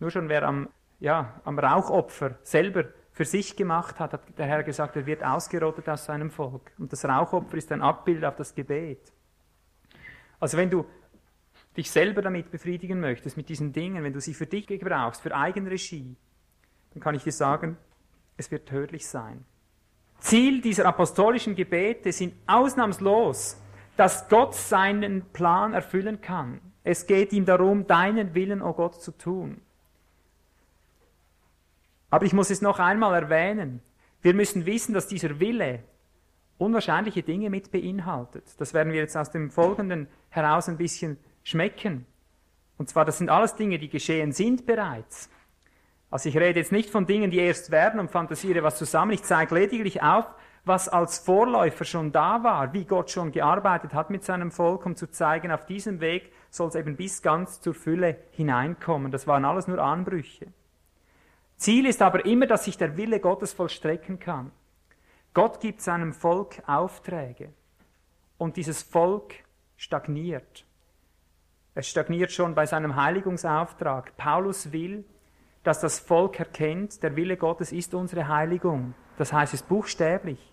S2: Nur schon wer am, ja, am Rauchopfer selber für sich gemacht hat, hat der Herr gesagt, er wird ausgerottet aus seinem Volk. Und das Rauchopfer ist ein Abbild auf das Gebet. Also wenn du dich selber damit befriedigen möchtest, mit diesen Dingen, wenn du sie für dich gebrauchst, für Eigenregie, dann kann ich dir sagen, es wird tödlich sein. Ziel dieser apostolischen Gebete sind ausnahmslos, dass Gott seinen Plan erfüllen kann. Es geht ihm darum, deinen Willen, o oh Gott, zu tun. Aber ich muss es noch einmal erwähnen. Wir müssen wissen, dass dieser Wille unwahrscheinliche Dinge mit beinhaltet. Das werden wir jetzt aus dem Folgenden heraus ein bisschen schmecken. Und zwar, das sind alles Dinge, die geschehen sind bereits. Also ich rede jetzt nicht von Dingen, die erst werden und fantasiere was zusammen. Ich zeige lediglich auf, was als Vorläufer schon da war, wie Gott schon gearbeitet hat mit seinem Volk, um zu zeigen, auf diesem Weg soll es eben bis ganz zur Fülle hineinkommen. Das waren alles nur Anbrüche. Ziel ist aber immer, dass sich der Wille Gottes vollstrecken kann. Gott gibt seinem Volk Aufträge und dieses Volk stagniert. Es stagniert schon bei seinem Heiligungsauftrag. Paulus will, dass das Volk erkennt, der Wille Gottes ist unsere Heiligung. Das heißt es buchstäblich.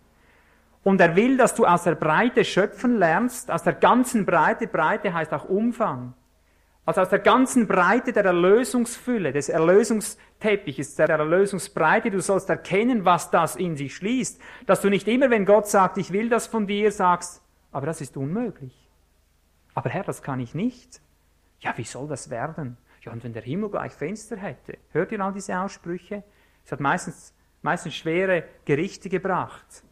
S2: Und er will, dass du aus der Breite schöpfen lernst, aus der ganzen Breite, Breite heißt auch Umfang. Also aus der ganzen Breite der Erlösungsfülle, des Erlösungsteppiches, der Erlösungsbreite, du sollst erkennen, was das in sich schließt. Dass du nicht immer, wenn Gott sagt, ich will das von dir, sagst, aber das ist unmöglich. Aber Herr, das kann ich nicht. Ja, wie soll das werden? Ja, und wenn der Himmel gleich Fenster hätte, hört ihr all diese Aussprüche? Es hat meistens, meistens schwere Gerichte gebracht.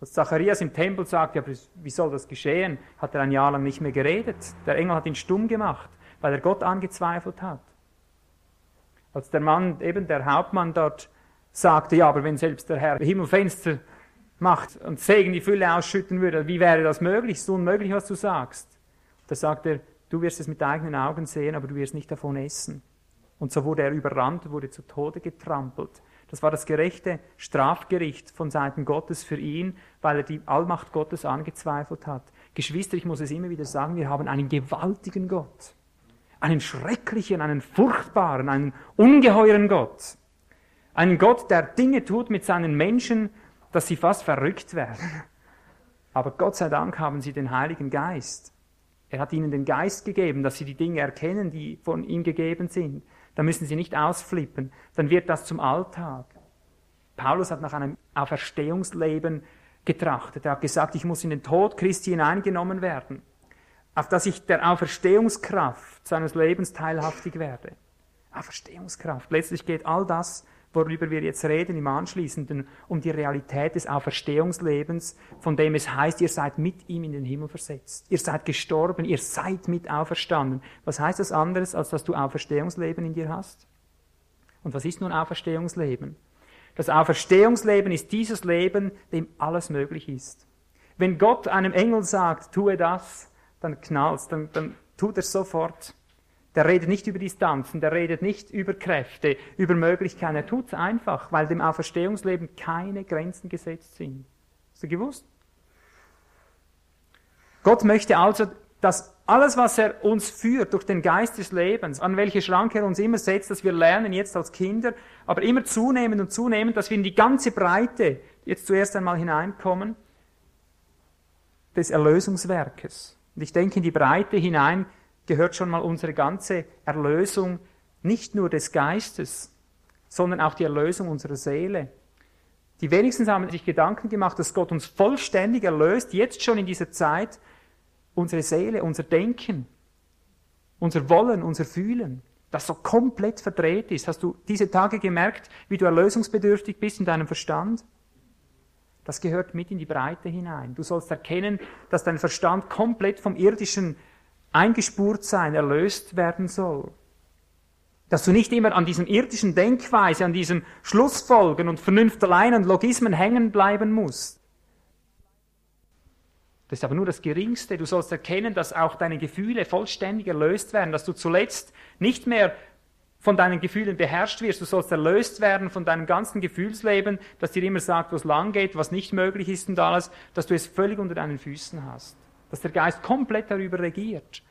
S2: Als Zacharias im Tempel sagt, ja, wie soll das geschehen, hat er ein Jahr lang nicht mehr geredet. Der Engel hat ihn stumm gemacht, weil er Gott angezweifelt hat. Als der Mann, eben der Hauptmann dort sagte, ja, aber wenn selbst der Herr Himmelfenster macht und Segen die Fülle ausschütten würde, wie wäre das möglich? Es ist unmöglich, was du sagst. Da sagt er, Du wirst es mit eigenen Augen sehen, aber du wirst nicht davon essen. Und so wurde er überrannt, wurde zu Tode getrampelt. Das war das gerechte Strafgericht von Seiten Gottes für ihn, weil er die Allmacht Gottes angezweifelt hat. Geschwister, ich muss es immer wieder sagen, wir haben einen gewaltigen Gott. Einen schrecklichen, einen furchtbaren, einen ungeheuren Gott. Einen Gott, der Dinge tut mit seinen Menschen, dass sie fast verrückt werden. Aber Gott sei Dank haben sie den Heiligen Geist. Er hat ihnen den Geist gegeben, dass sie die Dinge erkennen, die von ihm gegeben sind. Da müssen sie nicht ausflippen. Dann wird das zum Alltag. Paulus hat nach einem Auferstehungsleben getrachtet. Er hat gesagt, ich muss in den Tod Christi hineingenommen werden, auf dass ich der Auferstehungskraft seines Lebens teilhaftig werde. Auferstehungskraft. Letztlich geht all das worüber wir jetzt reden im Anschließenden, um die Realität des Auferstehungslebens, von dem es heißt, ihr seid mit ihm in den Himmel versetzt. Ihr seid gestorben, ihr seid mit auferstanden. Was heißt das anderes, als dass du Auferstehungsleben in dir hast? Und was ist nun Auferstehungsleben? Das Auferstehungsleben ist dieses Leben, dem alles möglich ist. Wenn Gott einem Engel sagt, tue das, dann knallt's, dann, dann tut er sofort. Der redet nicht über Distanzen, der redet nicht über Kräfte, über Möglichkeiten. Er tut es einfach, weil dem Auferstehungsleben keine Grenzen gesetzt sind. Hast du gewusst? Gott möchte also, dass alles, was er uns führt durch den Geist des Lebens, an welche Schranke er uns immer setzt, dass wir lernen jetzt als Kinder, aber immer zunehmend und zunehmend, dass wir in die ganze Breite jetzt zuerst einmal hineinkommen des Erlösungswerkes. Und ich denke in die Breite hinein gehört schon mal unsere ganze Erlösung nicht nur des Geistes, sondern auch die Erlösung unserer Seele. Die wenigsten haben sich Gedanken gemacht, dass Gott uns vollständig erlöst, jetzt schon in dieser Zeit, unsere Seele, unser Denken, unser Wollen, unser Fühlen, das so komplett verdreht ist. Hast du diese Tage gemerkt, wie du erlösungsbedürftig bist in deinem Verstand? Das gehört mit in die Breite hinein. Du sollst erkennen, dass dein Verstand komplett vom irdischen eingespurt sein, erlöst werden soll. Dass du nicht immer an diesem irdischen Denkweise, an diesem Schlussfolgen und Vernunft allein und Logismen hängen bleiben musst. Das ist aber nur das Geringste. Du sollst erkennen, dass auch deine Gefühle vollständig erlöst werden, dass du zuletzt nicht mehr von deinen Gefühlen beherrscht wirst. Du sollst erlöst werden von deinem ganzen Gefühlsleben, das dir immer sagt, wo es lang geht, was nicht möglich ist und alles, dass du es völlig unter deinen Füßen hast dass der Geist komplett darüber regiert.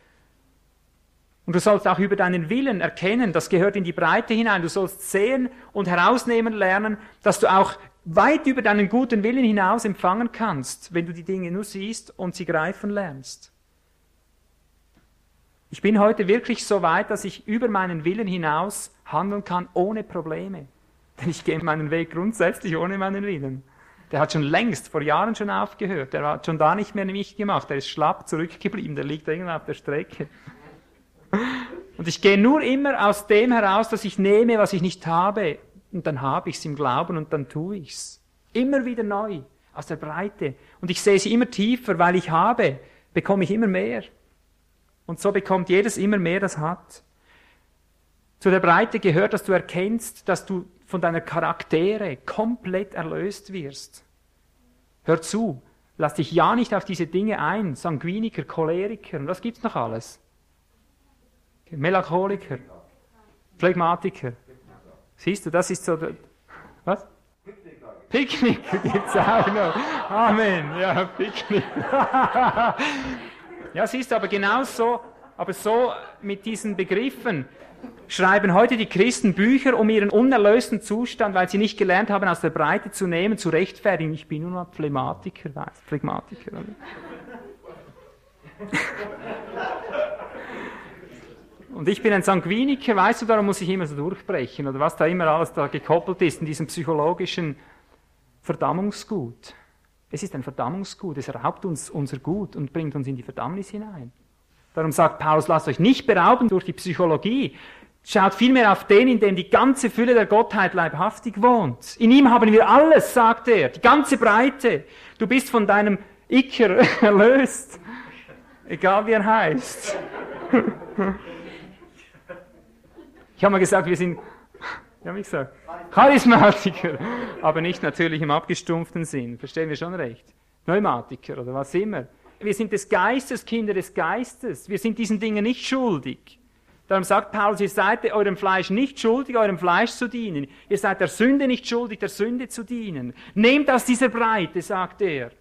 S2: Und du sollst auch über deinen Willen erkennen, das gehört in die Breite hinein. Du sollst sehen und herausnehmen lernen, dass du auch weit über deinen guten Willen hinaus empfangen kannst, wenn du die Dinge nur siehst und sie greifen lernst. Ich bin heute wirklich so weit, dass ich über meinen Willen hinaus handeln kann ohne Probleme. Denn ich gehe meinen Weg grundsätzlich ohne meinen Willen. Der hat schon längst, vor Jahren schon aufgehört. Der hat schon da nicht mehr mich gemacht. Der ist schlapp zurückgeblieben. Der liegt irgendwo auf der Strecke. Und ich gehe nur immer aus dem heraus, dass ich nehme, was ich nicht habe. Und dann habe ich es im Glauben und dann tue ich es. Immer wieder neu, aus der Breite. Und ich sehe sie immer tiefer, weil ich habe, bekomme ich immer mehr. Und so bekommt jedes immer mehr, das hat. Zu der Breite gehört, dass du erkennst, dass du von deiner Charaktere komplett erlöst wirst. Hör zu, lass dich ja nicht auf diese Dinge ein, Sanguiniker, Choleriker, und was gibt's noch alles? Melancholiker, Phlegmatiker. Siehst du, das ist so, was? Picknicker gibt's auch noch. Amen, ja, Picknick. ja, siehst du, aber genau so, aber so mit diesen Begriffen, schreiben heute die Christen Bücher, um ihren unerlösten Zustand, weil sie nicht gelernt haben, aus der Breite zu nehmen, zu rechtfertigen. Ich bin nur noch Phlegmatiker, weiß, Phlegmatiker. Und ich bin ein Sanguiniker, weißt du, darum muss ich immer so durchbrechen, oder was da immer alles da gekoppelt ist in diesem psychologischen Verdammungsgut. Es ist ein Verdammungsgut, es raubt uns unser Gut und bringt uns in die Verdammnis hinein. Darum sagt Paulus, lasst euch nicht berauben durch die Psychologie. Schaut vielmehr auf den, in dem die ganze Fülle der Gottheit leibhaftig wohnt. In ihm haben wir alles, sagt er, die ganze Breite. Du bist von deinem Iker erlöst, egal wie er heißt. Ich habe mal gesagt, wir sind, wie habe ich gesagt, Charismatiker, aber nicht natürlich im abgestumpften Sinn. Verstehen wir schon recht? Pneumatiker oder was immer. Wir sind des Geistes, Kinder des Geistes. Wir sind diesen Dingen nicht schuldig. Darum sagt Paulus, ihr seid eurem Fleisch nicht schuldig, eurem Fleisch zu dienen. Ihr seid der Sünde nicht schuldig, der Sünde zu dienen. Nehmt aus dieser Breite, sagt er.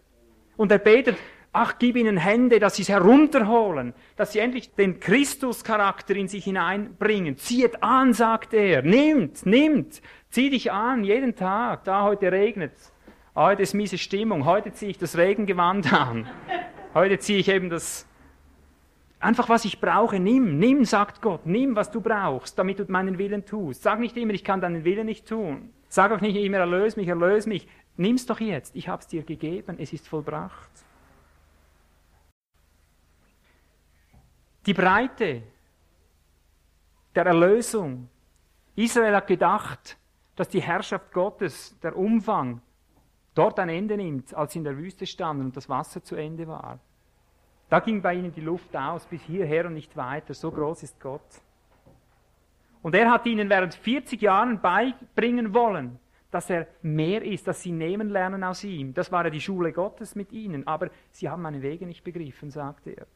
S2: Und er betet, ach, gib ihnen Hände, dass sie es herunterholen, dass sie endlich den Christuscharakter in sich hineinbringen. Zieht an, sagt er. Nimmt, nimmt. Zieh dich an, jeden Tag. Da heute regnet Heute ist miese Stimmung. Heute ziehe ich das Regengewand an. Heute ziehe ich eben das Einfach was ich brauche, nimm, nimm, sagt Gott, nimm, was du brauchst, damit du meinen Willen tust. Sag nicht immer, ich kann deinen Willen nicht tun. Sag auch nicht immer, erlöse mich, erlöse mich. Nimm's doch jetzt, ich habe es dir gegeben, es ist vollbracht. Die Breite der Erlösung. Israel hat gedacht, dass die Herrschaft Gottes, der Umfang, dort ein Ende nimmt, als sie in der Wüste standen und das Wasser zu Ende war. Da ging bei ihnen die Luft aus, bis hierher und nicht weiter. So groß ist Gott. Und er hat ihnen während 40 Jahren beibringen wollen, dass er mehr ist, dass sie nehmen lernen aus ihm. Das war ja die Schule Gottes mit ihnen. Aber sie haben meine Wege nicht begriffen, sagte er.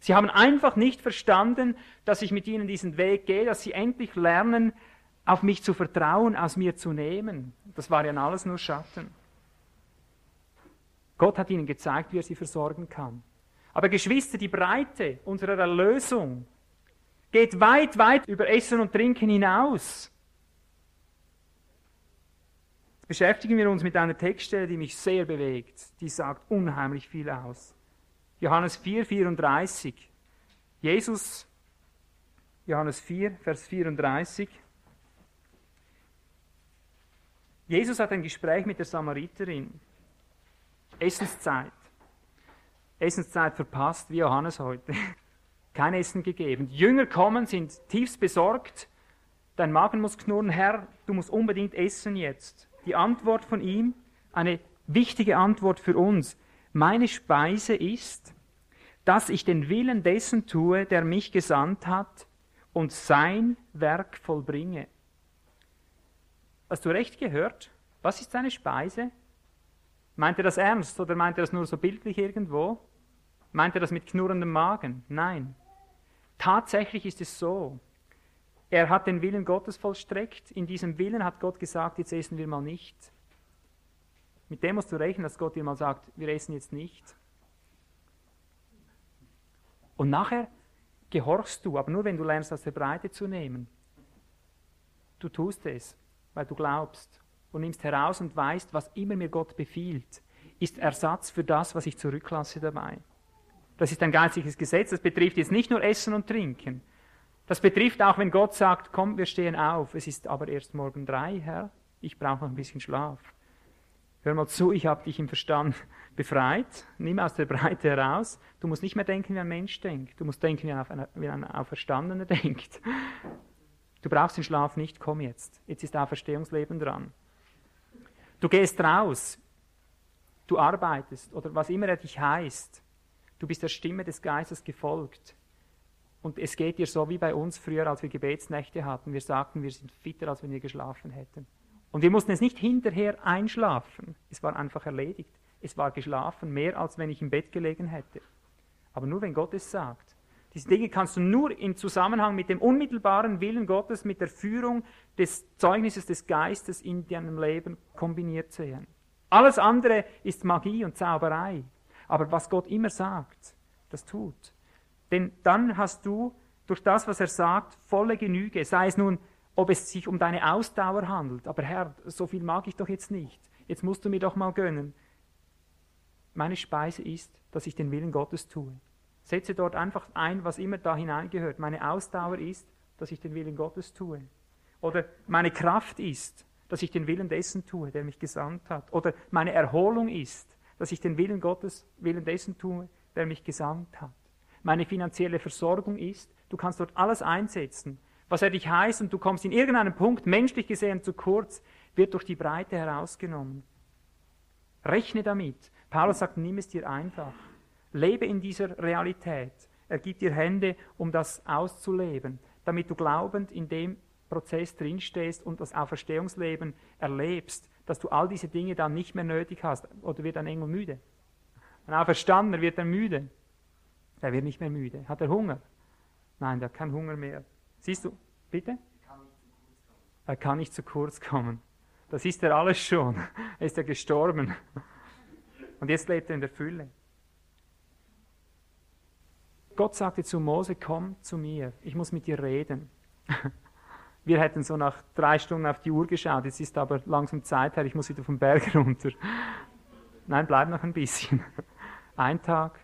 S2: Sie haben einfach nicht verstanden, dass ich mit ihnen diesen Weg gehe, dass sie endlich lernen, auf mich zu vertrauen, aus mir zu nehmen. Das war ja alles nur Schatten. Gott hat ihnen gezeigt, wie er sie versorgen kann. Aber Geschwister, die Breite unserer Erlösung geht weit, weit über Essen und Trinken hinaus. Jetzt beschäftigen wir uns mit einer Textstelle, die mich sehr bewegt. Die sagt unheimlich viel aus. Johannes 4, 34. Jesus, Johannes 4, Vers 34. Jesus hat ein Gespräch mit der Samariterin. Essenszeit. Essenszeit verpasst, wie Johannes heute. Kein Essen gegeben. Die Jünger kommen, sind tiefst besorgt. Dein Magen muss knurren, Herr, du musst unbedingt essen jetzt. Die Antwort von ihm, eine wichtige Antwort für uns. Meine Speise ist, dass ich den Willen dessen tue, der mich gesandt hat und sein Werk vollbringe. Hast du recht gehört? Was ist seine Speise? Meint er das ernst oder meint er das nur so bildlich irgendwo? Meint er das mit knurrendem Magen? Nein. Tatsächlich ist es so. Er hat den Willen Gottes vollstreckt. In diesem Willen hat Gott gesagt, jetzt essen wir mal nicht. Mit dem musst du rechnen, dass Gott dir mal sagt, wir essen jetzt nicht. Und nachher gehorchst du, aber nur wenn du lernst, aus der Breite zu nehmen. Du tust es, weil du glaubst und nimmst heraus und weißt, was immer mir Gott befiehlt, ist Ersatz für das, was ich zurücklasse dabei. Das ist ein geistliches Gesetz. Das betrifft jetzt nicht nur Essen und Trinken. Das betrifft auch, wenn Gott sagt, komm, wir stehen auf. Es ist aber erst morgen drei, Herr. Ich brauche noch ein bisschen Schlaf. Hör mal zu, ich habe dich im Verstand befreit. Nimm aus der Breite heraus. Du musst nicht mehr denken, wie ein Mensch denkt. Du musst denken, wie ein Auferstandener denkt. Du brauchst den Schlaf nicht, komm jetzt. Jetzt ist Auferstehungsleben dran. Du gehst raus. Du arbeitest oder was immer er dich heißt. Du bist der Stimme des Geistes gefolgt. Und es geht dir so wie bei uns früher, als wir Gebetsnächte hatten. Wir sagten, wir sind fitter, als wenn wir geschlafen hätten. Und wir mussten es nicht hinterher einschlafen. Es war einfach erledigt. Es war geschlafen, mehr als wenn ich im Bett gelegen hätte. Aber nur wenn Gott es sagt. Diese Dinge kannst du nur im Zusammenhang mit dem unmittelbaren Willen Gottes, mit der Führung des Zeugnisses des Geistes in deinem Leben kombiniert sehen. Alles andere ist Magie und Zauberei. Aber was Gott immer sagt, das tut. Denn dann hast du durch das, was er sagt, volle Genüge. Sei es nun, ob es sich um deine Ausdauer handelt. Aber Herr, so viel mag ich doch jetzt nicht. Jetzt musst du mir doch mal gönnen. Meine Speise ist, dass ich den Willen Gottes tue. Setze dort einfach ein, was immer da hineingehört. Meine Ausdauer ist, dass ich den Willen Gottes tue. Oder meine Kraft ist, dass ich den Willen dessen tue, der mich gesandt hat. Oder meine Erholung ist, dass ich den Willen Gottes, Willen dessen tue, der mich gesandt hat. Meine finanzielle Versorgung ist, du kannst dort alles einsetzen. Was er dich heißt und du kommst in irgendeinem Punkt, menschlich gesehen zu kurz, wird durch die Breite herausgenommen. Rechne damit. Paulus sagt, nimm es dir einfach. Lebe in dieser Realität. Er gibt dir Hände, um das auszuleben, damit du glaubend in dem Prozess drinstehst und das Auferstehungsleben erlebst, dass du all diese Dinge dann nicht mehr nötig hast. Oder wird ein Engel müde? Ein Auferstandener wird er müde. Der wird nicht mehr müde. Hat er Hunger? Nein, der hat keinen Hunger mehr. Siehst du, bitte? Er kann nicht zu kurz kommen. Das ist er alles schon. Er ist ja gestorben. Und jetzt lebt er in der Fülle. Gott sagte zu Mose, komm zu mir, ich muss mit dir reden. Wir hätten so nach drei Stunden auf die Uhr geschaut, jetzt ist aber langsam Zeit her, ich muss wieder vom Berg runter. Nein, bleib noch ein bisschen. Ein Tag,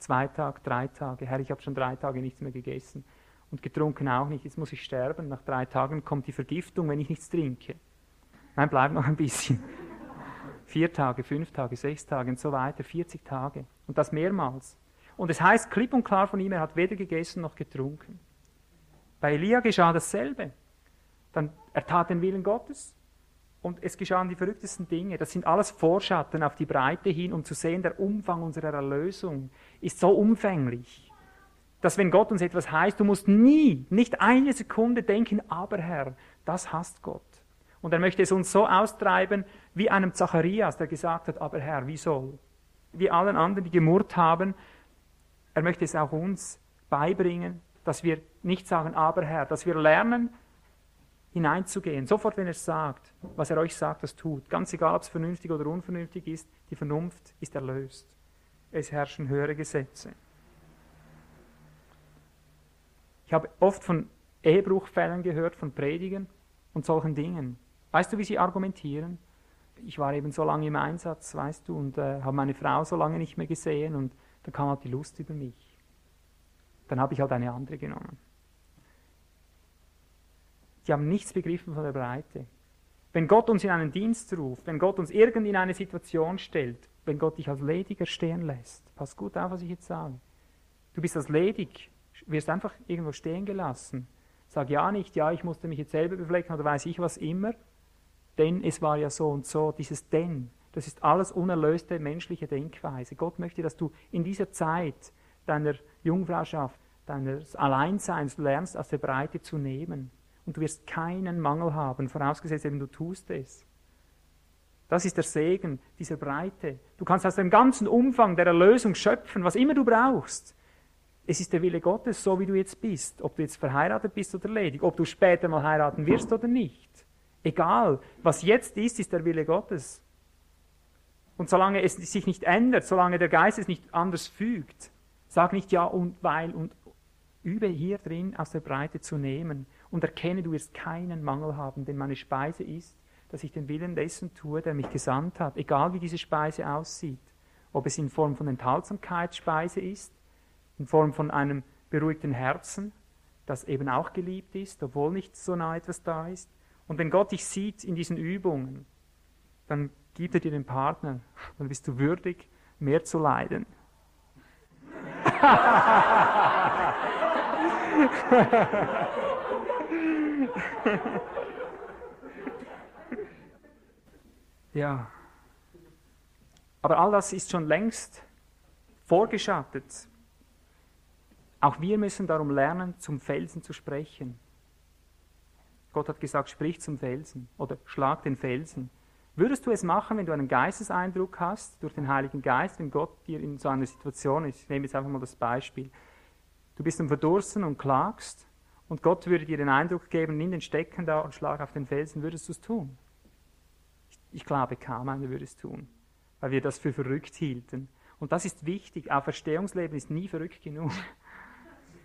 S2: zwei Tage, drei Tage. Herr, ich habe schon drei Tage nichts mehr gegessen und getrunken auch nicht. Jetzt muss ich sterben. Nach drei Tagen kommt die Vergiftung, wenn ich nichts trinke. Nein, bleib noch ein bisschen. Vier Tage, fünf Tage, sechs Tage und so weiter, 40 Tage. Und das mehrmals. Und es heißt klipp und klar von ihm, er hat weder gegessen noch getrunken. Bei Elia geschah dasselbe. Dann, er tat den Willen Gottes und es geschahen die verrücktesten Dinge. Das sind alles Vorschatten auf die Breite hin, um zu sehen, der Umfang unserer Erlösung ist so umfänglich, dass wenn Gott uns etwas heißt, du musst nie, nicht eine Sekunde denken, aber Herr, das hasst Gott. Und er möchte es uns so austreiben, wie einem Zacharias, der gesagt hat, aber Herr, wie soll? Wie allen anderen, die gemurrt haben, er möchte es auch uns beibringen, dass wir nicht sagen, aber Herr, dass wir lernen, hineinzugehen. Sofort, wenn er sagt, was er euch sagt, das tut. Ganz egal, ob es vernünftig oder unvernünftig ist, die Vernunft ist erlöst. Es herrschen höhere Gesetze. Ich habe oft von Ehebruchfällen gehört, von Predigern und solchen Dingen. Weißt du, wie sie argumentieren? Ich war eben so lange im Einsatz, weißt du, und äh, habe meine Frau so lange nicht mehr gesehen und dann kam halt die Lust über mich. Dann habe ich halt eine andere genommen. Die haben nichts begriffen von der Breite. Wenn Gott uns in einen Dienst ruft, wenn Gott uns irgend in eine Situation stellt, wenn Gott dich als Lediger stehen lässt, pass gut auf, was ich jetzt sage. Du bist als ledig, wirst einfach irgendwo stehen gelassen. Sag ja nicht, ja, ich musste mich jetzt selber beflecken oder weiß ich was immer, denn es war ja so und so. Dieses denn, das ist alles unerlöste menschliche Denkweise. Gott möchte, dass du in dieser Zeit deiner Jungfrauschaft, deines Alleinseins lernst, aus der Breite zu nehmen. Und du wirst keinen Mangel haben, vorausgesetzt eben du tust es. Das ist der Segen dieser Breite. Du kannst aus dem ganzen Umfang der Erlösung schöpfen, was immer du brauchst. Es ist der Wille Gottes, so wie du jetzt bist, ob du jetzt verheiratet bist oder ledig, ob du später mal heiraten wirst oder nicht. Egal, was jetzt ist, ist der Wille Gottes. Und solange es sich nicht ändert, solange der Geist es nicht anders fügt, sag nicht ja und weil und übe hier drin aus der Breite zu nehmen und erkenne, du wirst keinen Mangel haben, denn meine Speise ist, dass ich den Willen dessen tue, der mich gesandt hat, egal wie diese Speise aussieht. Ob es in Form von Enthaltsamkeitsspeise ist, in Form von einem beruhigten Herzen, das eben auch geliebt ist, obwohl nicht so nah etwas da ist. Und wenn Gott dich sieht in diesen Übungen, dann gibt er dir den Partner, dann bist du würdig, mehr zu leiden. ja. Aber all das ist schon längst vorgeschattet. Auch wir müssen darum lernen, zum Felsen zu sprechen. Gott hat gesagt, sprich zum Felsen oder schlag den Felsen. Würdest du es machen, wenn du einen Geisteseindruck hast durch den Heiligen Geist, wenn Gott dir in so einer Situation ist? Ich nehme jetzt einfach mal das Beispiel. Du bist am Verdursten und klagst und Gott würde dir den Eindruck geben, nimm den Stecken da und schlag auf den Felsen, würdest du es tun? Ich, ich glaube, kaum einer würde es tun, weil wir das für verrückt hielten. Und das ist wichtig. Auferstehungsleben ist nie verrückt genug.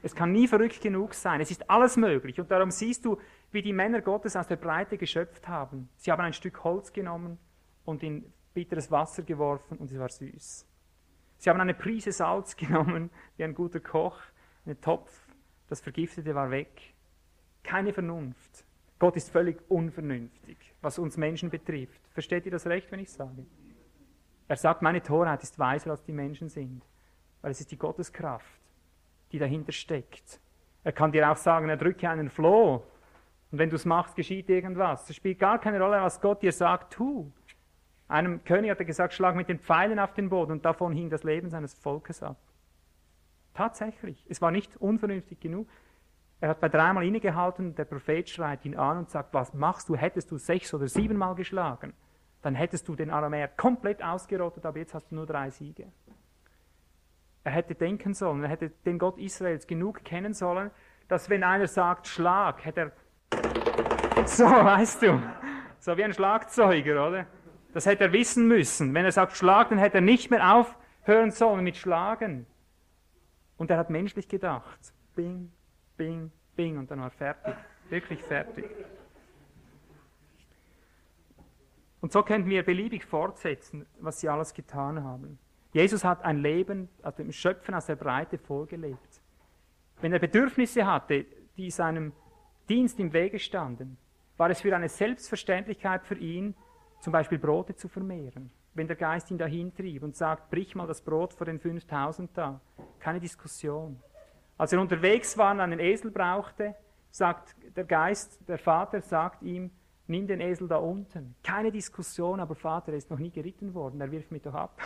S2: Es kann nie verrückt genug sein. Es ist alles möglich. Und darum siehst du, wie die Männer Gottes aus der Breite geschöpft haben. Sie haben ein Stück Holz genommen und in bitteres Wasser geworfen und es war süß. Sie haben eine Prise Salz genommen, wie ein guter Koch, einen Topf, das Vergiftete war weg. Keine Vernunft. Gott ist völlig unvernünftig, was uns Menschen betrifft. Versteht ihr das recht, wenn ich sage? Er sagt, meine Torheit ist weiser als die Menschen sind, weil es ist die Gotteskraft die dahinter steckt. Er kann dir auch sagen, er drücke einen Floh und wenn du es machst, geschieht irgendwas. Es spielt gar keine Rolle, was Gott dir sagt, tu. Einem König hat er gesagt, schlag mit den Pfeilen auf den Boden und davon hing das Leben seines Volkes ab. Tatsächlich, es war nicht unvernünftig genug. Er hat bei dreimal innegehalten, der Prophet schreit ihn an und sagt, was machst du, hättest du sechs oder siebenmal geschlagen, dann hättest du den Aramäer komplett ausgerottet, aber jetzt hast du nur drei Siege. Er hätte denken sollen, er hätte den Gott Israels genug kennen sollen, dass wenn einer sagt Schlag, hätte er so, weißt du, so wie ein Schlagzeuger, oder? Das hätte er wissen müssen. Wenn er sagt Schlag, dann hätte er nicht mehr aufhören sollen mit Schlagen. Und er hat menschlich gedacht. Bing, bing, bing und dann war er fertig. Wirklich fertig. Und so könnten wir beliebig fortsetzen, was sie alles getan haben. Jesus hat ein Leben aus dem Schöpfen aus der Breite vorgelebt. Wenn er Bedürfnisse hatte, die seinem Dienst im Wege standen, war es für eine Selbstverständlichkeit für ihn, zum Beispiel Brote zu vermehren. Wenn der Geist ihn dahin trieb und sagt, brich mal das Brot vor den 5000 da. Keine Diskussion. Als er unterwegs war und einen Esel brauchte, sagt der Geist, der Vater sagt ihm, nimm den Esel da unten. Keine Diskussion, aber Vater, er ist noch nie geritten worden, er wirft mich doch ab.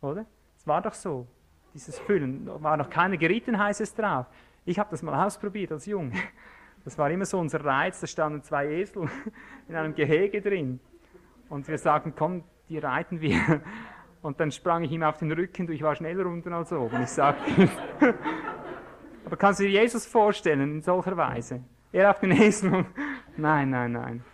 S2: Oder? Es war doch so. Dieses Füllen, war noch keiner geritten, heißt es drauf. Ich habe das mal ausprobiert als Junge. Das war immer so unser Reiz, da standen zwei Esel in einem Gehege drin. Und wir sagten, komm, die reiten wir. Und dann sprang ich ihm auf den Rücken, ich war schneller unten als oben. Ich sagte, aber kannst du dir Jesus vorstellen in solcher Weise? Er auf den Esel. Nein, nein, nein.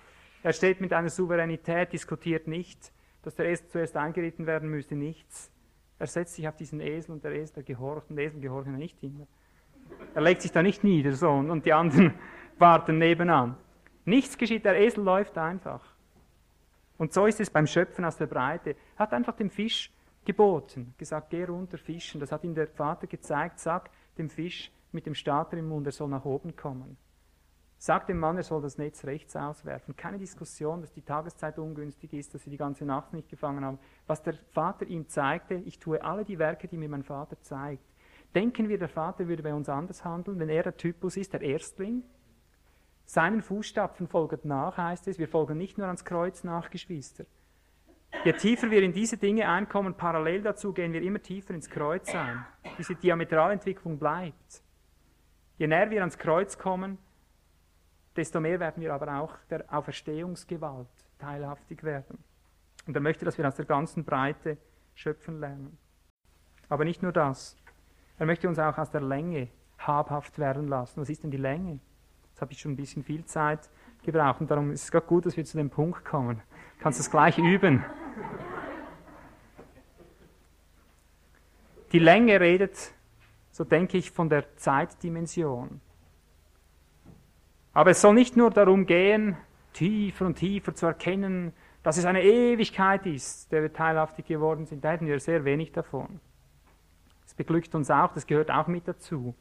S2: Er steht mit einer Souveränität, diskutiert nicht, dass der Esel zuerst eingeritten werden müsste, nichts. Er setzt sich auf diesen Esel und der Esel der gehorcht und der Esel gehorchen nicht immer. Er legt sich da nicht nieder so und die anderen warten nebenan. Nichts geschieht, der Esel läuft einfach. Und so ist es beim Schöpfen aus der Breite. Er hat einfach dem Fisch geboten, gesagt, geh runter fischen. Das hat ihm der Vater gezeigt, sag dem Fisch mit dem Starter im Mund, er soll nach oben kommen. Sagt dem Mann, er soll das Netz rechts auswerfen. Keine Diskussion, dass die Tageszeit ungünstig ist, dass sie die ganze Nacht nicht gefangen haben. Was der Vater ihm zeigte, ich tue alle die Werke, die mir mein Vater zeigt. Denken wir, der Vater würde bei uns anders handeln, wenn er der Typus ist, der Erstling? Seinen Fußstapfen folgt nach, heißt es. Wir folgen nicht nur ans Kreuz nach, Geschwister. Je tiefer wir in diese Dinge einkommen, parallel dazu gehen wir immer tiefer ins Kreuz ein. Diese Diametralentwicklung bleibt. Je näher wir ans Kreuz kommen, desto mehr werden wir aber auch der Auferstehungsgewalt teilhaftig werden. Und er möchte, dass wir aus der ganzen Breite schöpfen lernen. Aber nicht nur das. Er möchte uns auch aus der Länge habhaft werden lassen. Was ist denn die Länge? Jetzt habe ich schon ein bisschen viel Zeit gebraucht und darum ist es gerade gut, dass wir zu dem Punkt kommen. Du kannst es gleich üben. Die Länge redet, so denke ich, von der Zeitdimension. Aber es soll nicht nur darum gehen, tiefer und tiefer zu erkennen, dass es eine Ewigkeit ist, der wir teilhaftig geworden sind. Da hätten wir sehr wenig davon. Es beglückt uns auch, das gehört auch mit dazu.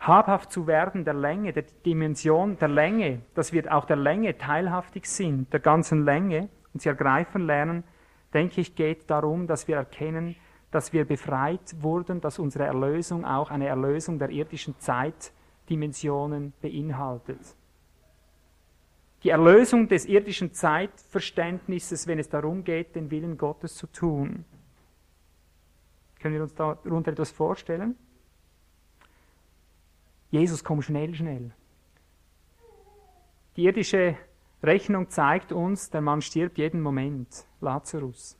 S2: Habhaft zu werden der Länge, der Dimension der Länge, dass wir auch der Länge teilhaftig sind, der ganzen Länge und sie ergreifen lernen, denke ich, geht darum, dass wir erkennen, dass wir befreit wurden, dass unsere Erlösung auch eine Erlösung der irdischen Zeit ist Dimensionen beinhaltet. Die Erlösung des irdischen Zeitverständnisses, wenn es darum geht, den Willen Gottes zu tun. Können wir uns darunter etwas vorstellen? Jesus, komm schnell, schnell. Die irdische Rechnung zeigt uns, der Mann stirbt jeden Moment. Lazarus.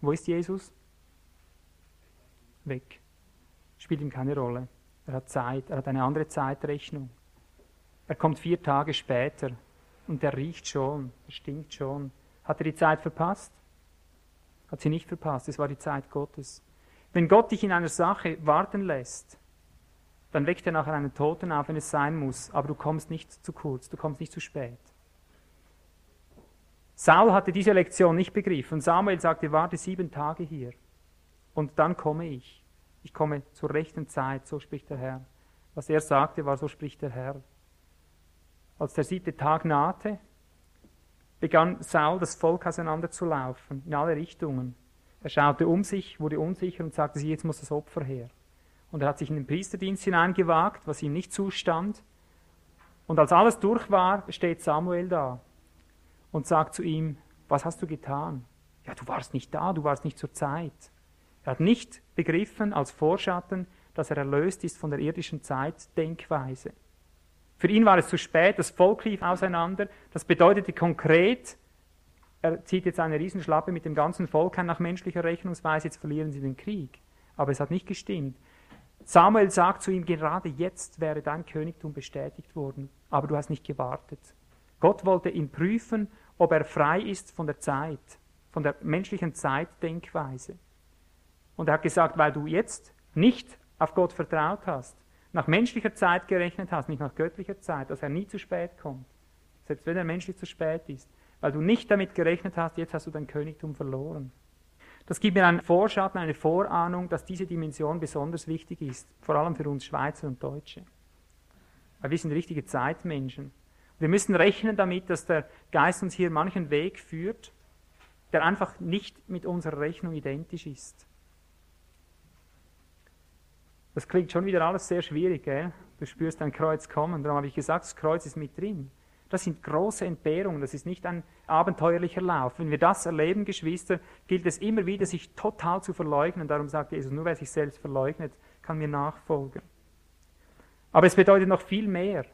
S2: Wo ist Jesus? Weg. Spielt ihm keine Rolle. Er hat Zeit, er hat eine andere Zeitrechnung. Er kommt vier Tage später und er riecht schon, er stinkt schon. Hat er die Zeit verpasst? Hat sie nicht verpasst, es war die Zeit Gottes. Wenn Gott dich in einer Sache warten lässt, dann weckt er nachher einen Toten auf, wenn es sein muss, aber du kommst nicht zu kurz, du kommst nicht zu spät. Saul hatte diese Lektion nicht begriffen. Samuel sagte, warte sieben Tage hier und dann komme ich. Ich komme zur rechten Zeit, so spricht der Herr. Was er sagte, war, so spricht der Herr. Als der siebte Tag nahte, begann Saul das Volk auseinanderzulaufen, in alle Richtungen. Er schaute um sich, wurde unsicher und sagte sich, jetzt muss das Opfer her. Und er hat sich in den Priesterdienst hineingewagt, was ihm nicht zustand. Und als alles durch war, steht Samuel da und sagt zu ihm, was hast du getan? Ja, du warst nicht da, du warst nicht zur Zeit. Er hat nicht begriffen als Vorschatten, dass er erlöst ist von der irdischen Zeitdenkweise. Für ihn war es zu spät, das Volk lief auseinander. Das bedeutete konkret, er zieht jetzt eine Riesenschlappe mit dem ganzen Volk ein nach menschlicher Rechnungsweise, jetzt verlieren sie den Krieg. Aber es hat nicht gestimmt. Samuel sagt zu ihm, gerade jetzt wäre dein Königtum bestätigt worden, aber du hast nicht gewartet. Gott wollte ihn prüfen, ob er frei ist von der Zeit, von der menschlichen Zeitdenkweise. Und er hat gesagt, weil du jetzt nicht auf Gott vertraut hast, nach menschlicher Zeit gerechnet hast, nicht nach göttlicher Zeit, dass er nie zu spät kommt, selbst wenn er menschlich zu spät ist, weil du nicht damit gerechnet hast, jetzt hast du dein Königtum verloren. Das gibt mir einen Vorschatten, eine Vorahnung, dass diese Dimension besonders wichtig ist, vor allem für uns Schweizer und Deutsche. Weil wir sind richtige Zeitmenschen. Wir müssen rechnen damit, dass der Geist uns hier manchen Weg führt, der einfach nicht mit unserer Rechnung identisch ist. Das klingt schon wieder alles sehr schwierig, gell? Du spürst ein Kreuz kommen. Darum habe ich gesagt, das Kreuz ist mit drin. Das sind große Entbehrungen, das ist nicht ein abenteuerlicher Lauf. Wenn wir das erleben, Geschwister, gilt es immer wieder, sich total zu verleugnen. Darum sagt Jesus, nur wer sich selbst verleugnet, kann mir nachfolgen. Aber es bedeutet noch viel mehr.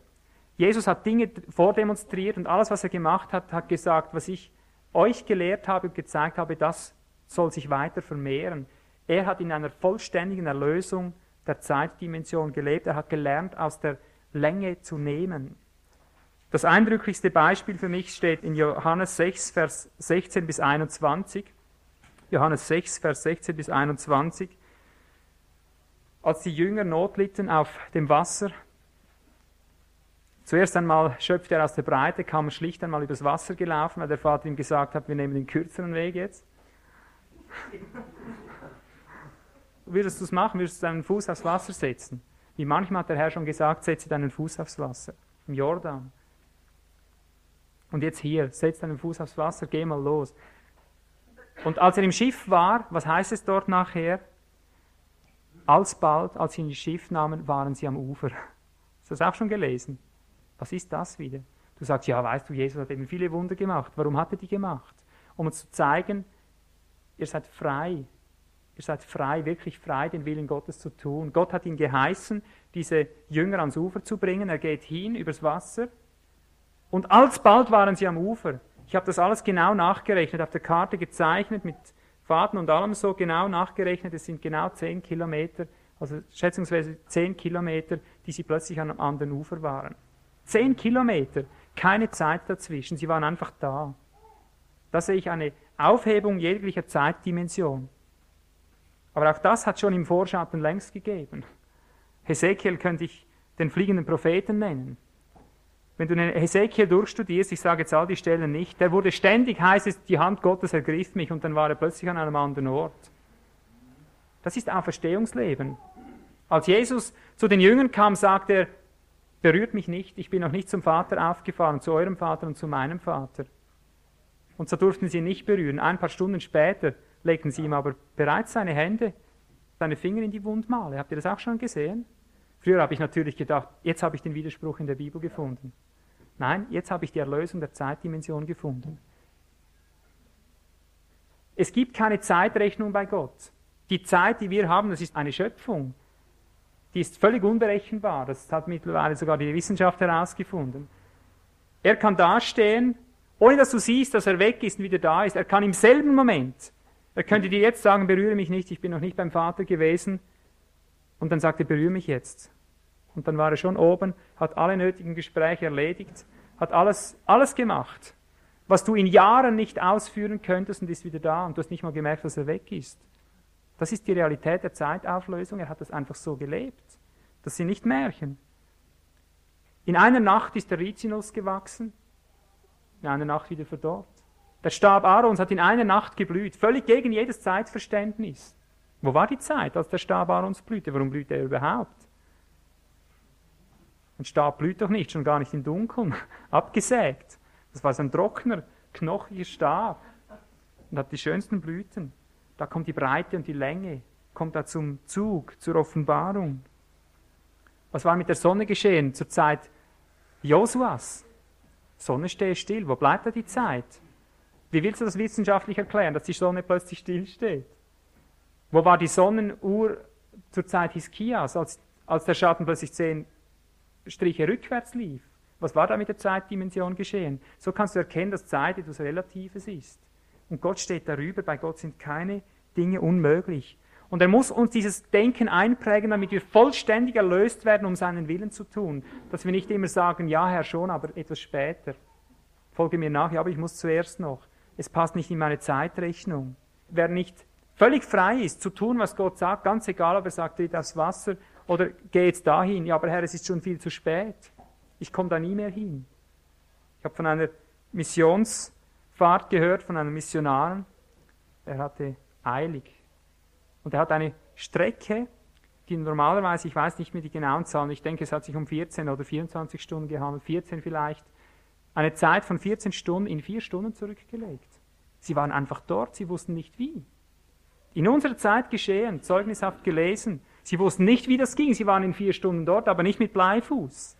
S2: Jesus hat Dinge vordemonstriert und alles, was er gemacht hat, hat gesagt, was ich euch gelehrt habe und gezeigt habe, das soll sich weiter vermehren. Er hat in einer vollständigen Erlösung der Zeitdimension gelebt. Er hat gelernt, aus der Länge zu nehmen. Das eindrücklichste Beispiel für mich steht in Johannes 6, Vers 16 bis 21. Johannes 6, Vers 16 bis 21. Als die Jünger Not litten auf dem Wasser, Zuerst einmal schöpfte er aus der Breite, kam schlicht einmal übers Wasser gelaufen, weil der Vater ihm gesagt hat, wir nehmen den kürzeren Weg jetzt. Würdest du es machen? Würdest du deinen Fuß aufs Wasser setzen? Wie manchmal hat der Herr schon gesagt, setze deinen Fuß aufs Wasser. Im Jordan. Und jetzt hier, setz deinen Fuß aufs Wasser, geh mal los. Und als er im Schiff war, was heißt es dort nachher? Alsbald, als sie in das Schiff nahmen, waren sie am Ufer. Hast du das auch schon gelesen? Was ist das wieder? Du sagst, ja, weißt du, Jesus hat eben viele Wunder gemacht. Warum hat er die gemacht? Um uns zu zeigen, ihr seid frei. Ihr seid frei, wirklich frei, den Willen Gottes zu tun. Gott hat ihn geheißen, diese Jünger ans Ufer zu bringen. Er geht hin übers Wasser. Und alsbald waren sie am Ufer. Ich habe das alles genau nachgerechnet, auf der Karte gezeichnet, mit Faden und allem so genau nachgerechnet. Es sind genau zehn Kilometer, also schätzungsweise zehn Kilometer, die sie plötzlich am anderen Ufer waren. Zehn Kilometer, keine Zeit dazwischen, sie waren einfach da. Da sehe ich eine Aufhebung jeglicher Zeitdimension. Aber auch das hat schon im Vorschatten längst gegeben. Hesekiel könnte ich den fliegenden Propheten nennen. Wenn du Hesekiel durchstudierst, ich sage jetzt all die Stellen nicht, der wurde ständig, heißt es, die Hand Gottes ergriff mich und dann war er plötzlich an einem anderen Ort. Das ist Auferstehungsleben. Als Jesus zu den Jüngern kam, sagte er, berührt mich nicht, ich bin noch nicht zum Vater aufgefahren, zu eurem Vater und zu meinem Vater. Und so durften sie ihn nicht berühren. Ein paar Stunden später legten sie ihm aber bereits seine Hände, seine Finger in die Wundmale. Habt ihr das auch schon gesehen? Früher habe ich natürlich gedacht, jetzt habe ich den Widerspruch in der Bibel gefunden. Nein, jetzt habe ich die Erlösung der Zeitdimension gefunden. Es gibt keine Zeitrechnung bei Gott. Die Zeit, die wir haben, das ist eine Schöpfung die ist völlig unberechenbar. Das hat mittlerweile sogar die Wissenschaft herausgefunden. Er kann dastehen, ohne dass du siehst, dass er weg ist und wieder da ist. Er kann im selben Moment, er könnte dir jetzt sagen, berühre mich nicht, ich bin noch nicht beim Vater gewesen. Und dann sagt er, berühre mich jetzt. Und dann war er schon oben, hat alle nötigen Gespräche erledigt, hat alles, alles gemacht, was du in Jahren nicht ausführen könntest und ist wieder da und du hast nicht mal gemerkt, dass er weg ist. Das ist die Realität der Zeitauflösung. Er hat das einfach so gelebt. Das sind nicht Märchen. In einer Nacht ist der Rizinus gewachsen, in einer Nacht wieder verdorrt. Der Stab Aarons hat in einer Nacht geblüht, völlig gegen jedes Zeitverständnis. Wo war die Zeit, als der Stab Aarons blühte? Warum blühte er überhaupt? Ein Stab blüht doch nicht, schon gar nicht im Dunkeln, abgesägt. Das war so ein trockener, knochiger Stab und hat die schönsten Blüten. Da kommt die Breite und die Länge, kommt da zum Zug, zur Offenbarung. Was war mit der Sonne geschehen zur Zeit Josuas? Sonne stehe still. Wo bleibt da die Zeit? Wie willst du das wissenschaftlich erklären, dass die Sonne plötzlich still steht? Wo war die Sonnenuhr zur Zeit Hiskias, als, als der Schatten plötzlich zehn Striche rückwärts lief? Was war da mit der Zeitdimension geschehen? So kannst du erkennen, dass Zeit etwas Relatives ist. Und Gott steht darüber, bei Gott sind keine Dinge unmöglich. Und er muss uns dieses Denken einprägen, damit wir vollständig erlöst werden, um seinen Willen zu tun. Dass wir nicht immer sagen, ja Herr schon, aber etwas später. Folge mir nach, ja, aber ich muss zuerst noch. Es passt nicht in meine Zeitrechnung. Wer nicht völlig frei ist, zu tun, was Gott sagt, ganz egal, ob er sagt, tritt aufs Wasser oder geh jetzt dahin. Ja, aber Herr, es ist schon viel zu spät. Ich komme da nie mehr hin. Ich habe von einer Missionsfahrt gehört, von einem Missionar. Er hatte eilig und er hat eine Strecke, die normalerweise, ich weiß nicht mehr die genauen Zahlen, ich denke, es hat sich um 14 oder 24 Stunden gehandelt, 14 vielleicht, eine Zeit von 14 Stunden in vier Stunden zurückgelegt. Sie waren einfach dort, sie wussten nicht wie. In unserer Zeit geschehen, zeugnishaft gelesen. Sie wussten nicht, wie das ging. Sie waren in vier Stunden dort, aber nicht mit Bleifuß.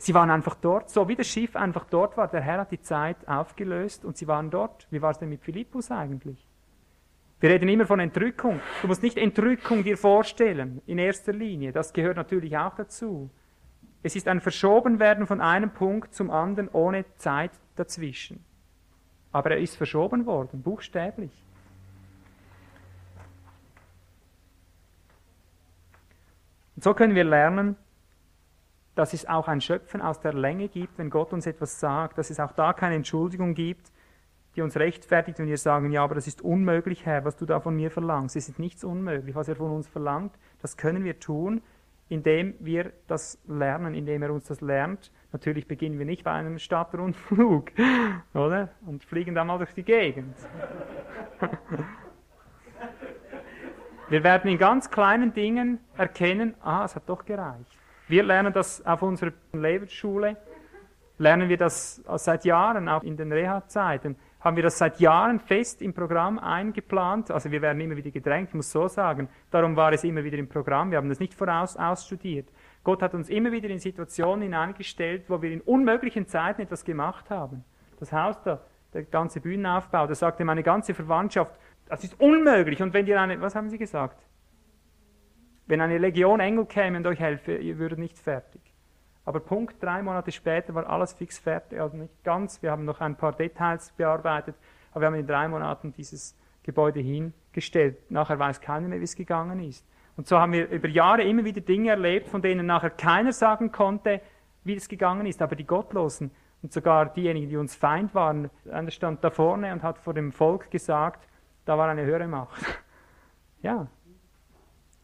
S2: Sie waren einfach dort, so wie das Schiff einfach dort war. Der Herr hat die Zeit aufgelöst und sie waren dort. Wie war es denn mit Philippus eigentlich? Wir reden immer von Entrückung. Du musst nicht Entrückung dir vorstellen, in erster Linie. Das gehört natürlich auch dazu. Es ist ein Verschobenwerden von einem Punkt zum anderen ohne Zeit dazwischen. Aber er ist verschoben worden, buchstäblich. Und so können wir lernen, dass es auch ein Schöpfen aus der Länge gibt, wenn Gott uns etwas sagt, dass es auch da keine Entschuldigung gibt, die uns rechtfertigt, wenn wir sagen, ja, aber das ist unmöglich, Herr, was du da von mir verlangst. Es ist nichts unmöglich, was er von uns verlangt. Das können wir tun, indem wir das lernen, indem er uns das lernt. Natürlich beginnen wir nicht bei einem Stadtrundflug, oder? Und fliegen dann mal durch die Gegend. Wir werden in ganz kleinen Dingen erkennen, ah, es hat doch gereicht. Wir lernen das auf unserer Lebensschule, lernen wir das seit Jahren, auch in den Reha-Zeiten haben wir das seit Jahren fest im Programm eingeplant. Also wir werden immer wieder gedrängt, ich muss so sagen. Darum war es immer wieder im Programm. Wir haben das nicht voraus ausstudiert. Gott hat uns immer wieder in Situationen hineingestellt, wo wir in unmöglichen Zeiten etwas gemacht haben. Das Haus da, der ganze Bühnenaufbau, da sagte meine ganze Verwandtschaft, das ist unmöglich. Und wenn dir eine, was haben sie gesagt? Wenn eine Legion Engel käme und euch helfe, ihr würdet nicht fertig. Aber Punkt, drei Monate später war alles fix fertig, also nicht ganz, wir haben noch ein paar Details bearbeitet, aber wir haben in drei Monaten dieses Gebäude hingestellt. Nachher weiß keiner mehr, wie es gegangen ist. Und so haben wir über Jahre immer wieder Dinge erlebt, von denen nachher keiner sagen konnte, wie es gegangen ist. Aber die Gottlosen und sogar diejenigen, die uns Feind waren, einer stand da vorne und hat vor dem Volk gesagt, da war eine höhere Macht. Ja,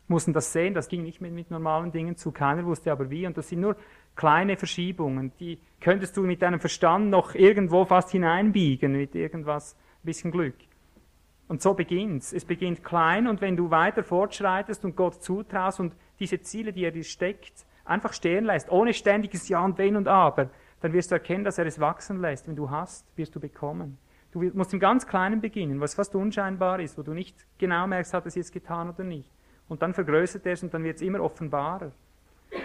S2: mussten das sehen, das ging nicht mit, mit normalen Dingen zu, keiner wusste aber wie. Und das sind nur kleine Verschiebungen, die könntest du mit deinem Verstand noch irgendwo fast hineinbiegen, mit irgendwas, ein bisschen Glück. Und so beginnt's. Es beginnt klein und wenn du weiter fortschreitest und Gott zutraust und diese Ziele, die er dir steckt, einfach stehen lässt, ohne ständiges Ja und Wenn und Aber, dann wirst du erkennen, dass er es wachsen lässt. Wenn du hast, wirst du bekommen. Du musst im ganz Kleinen beginnen, was fast unscheinbar ist, wo du nicht genau merkst, hat er es jetzt getan oder nicht. Und dann vergrößert er es und dann wird es immer offenbarer.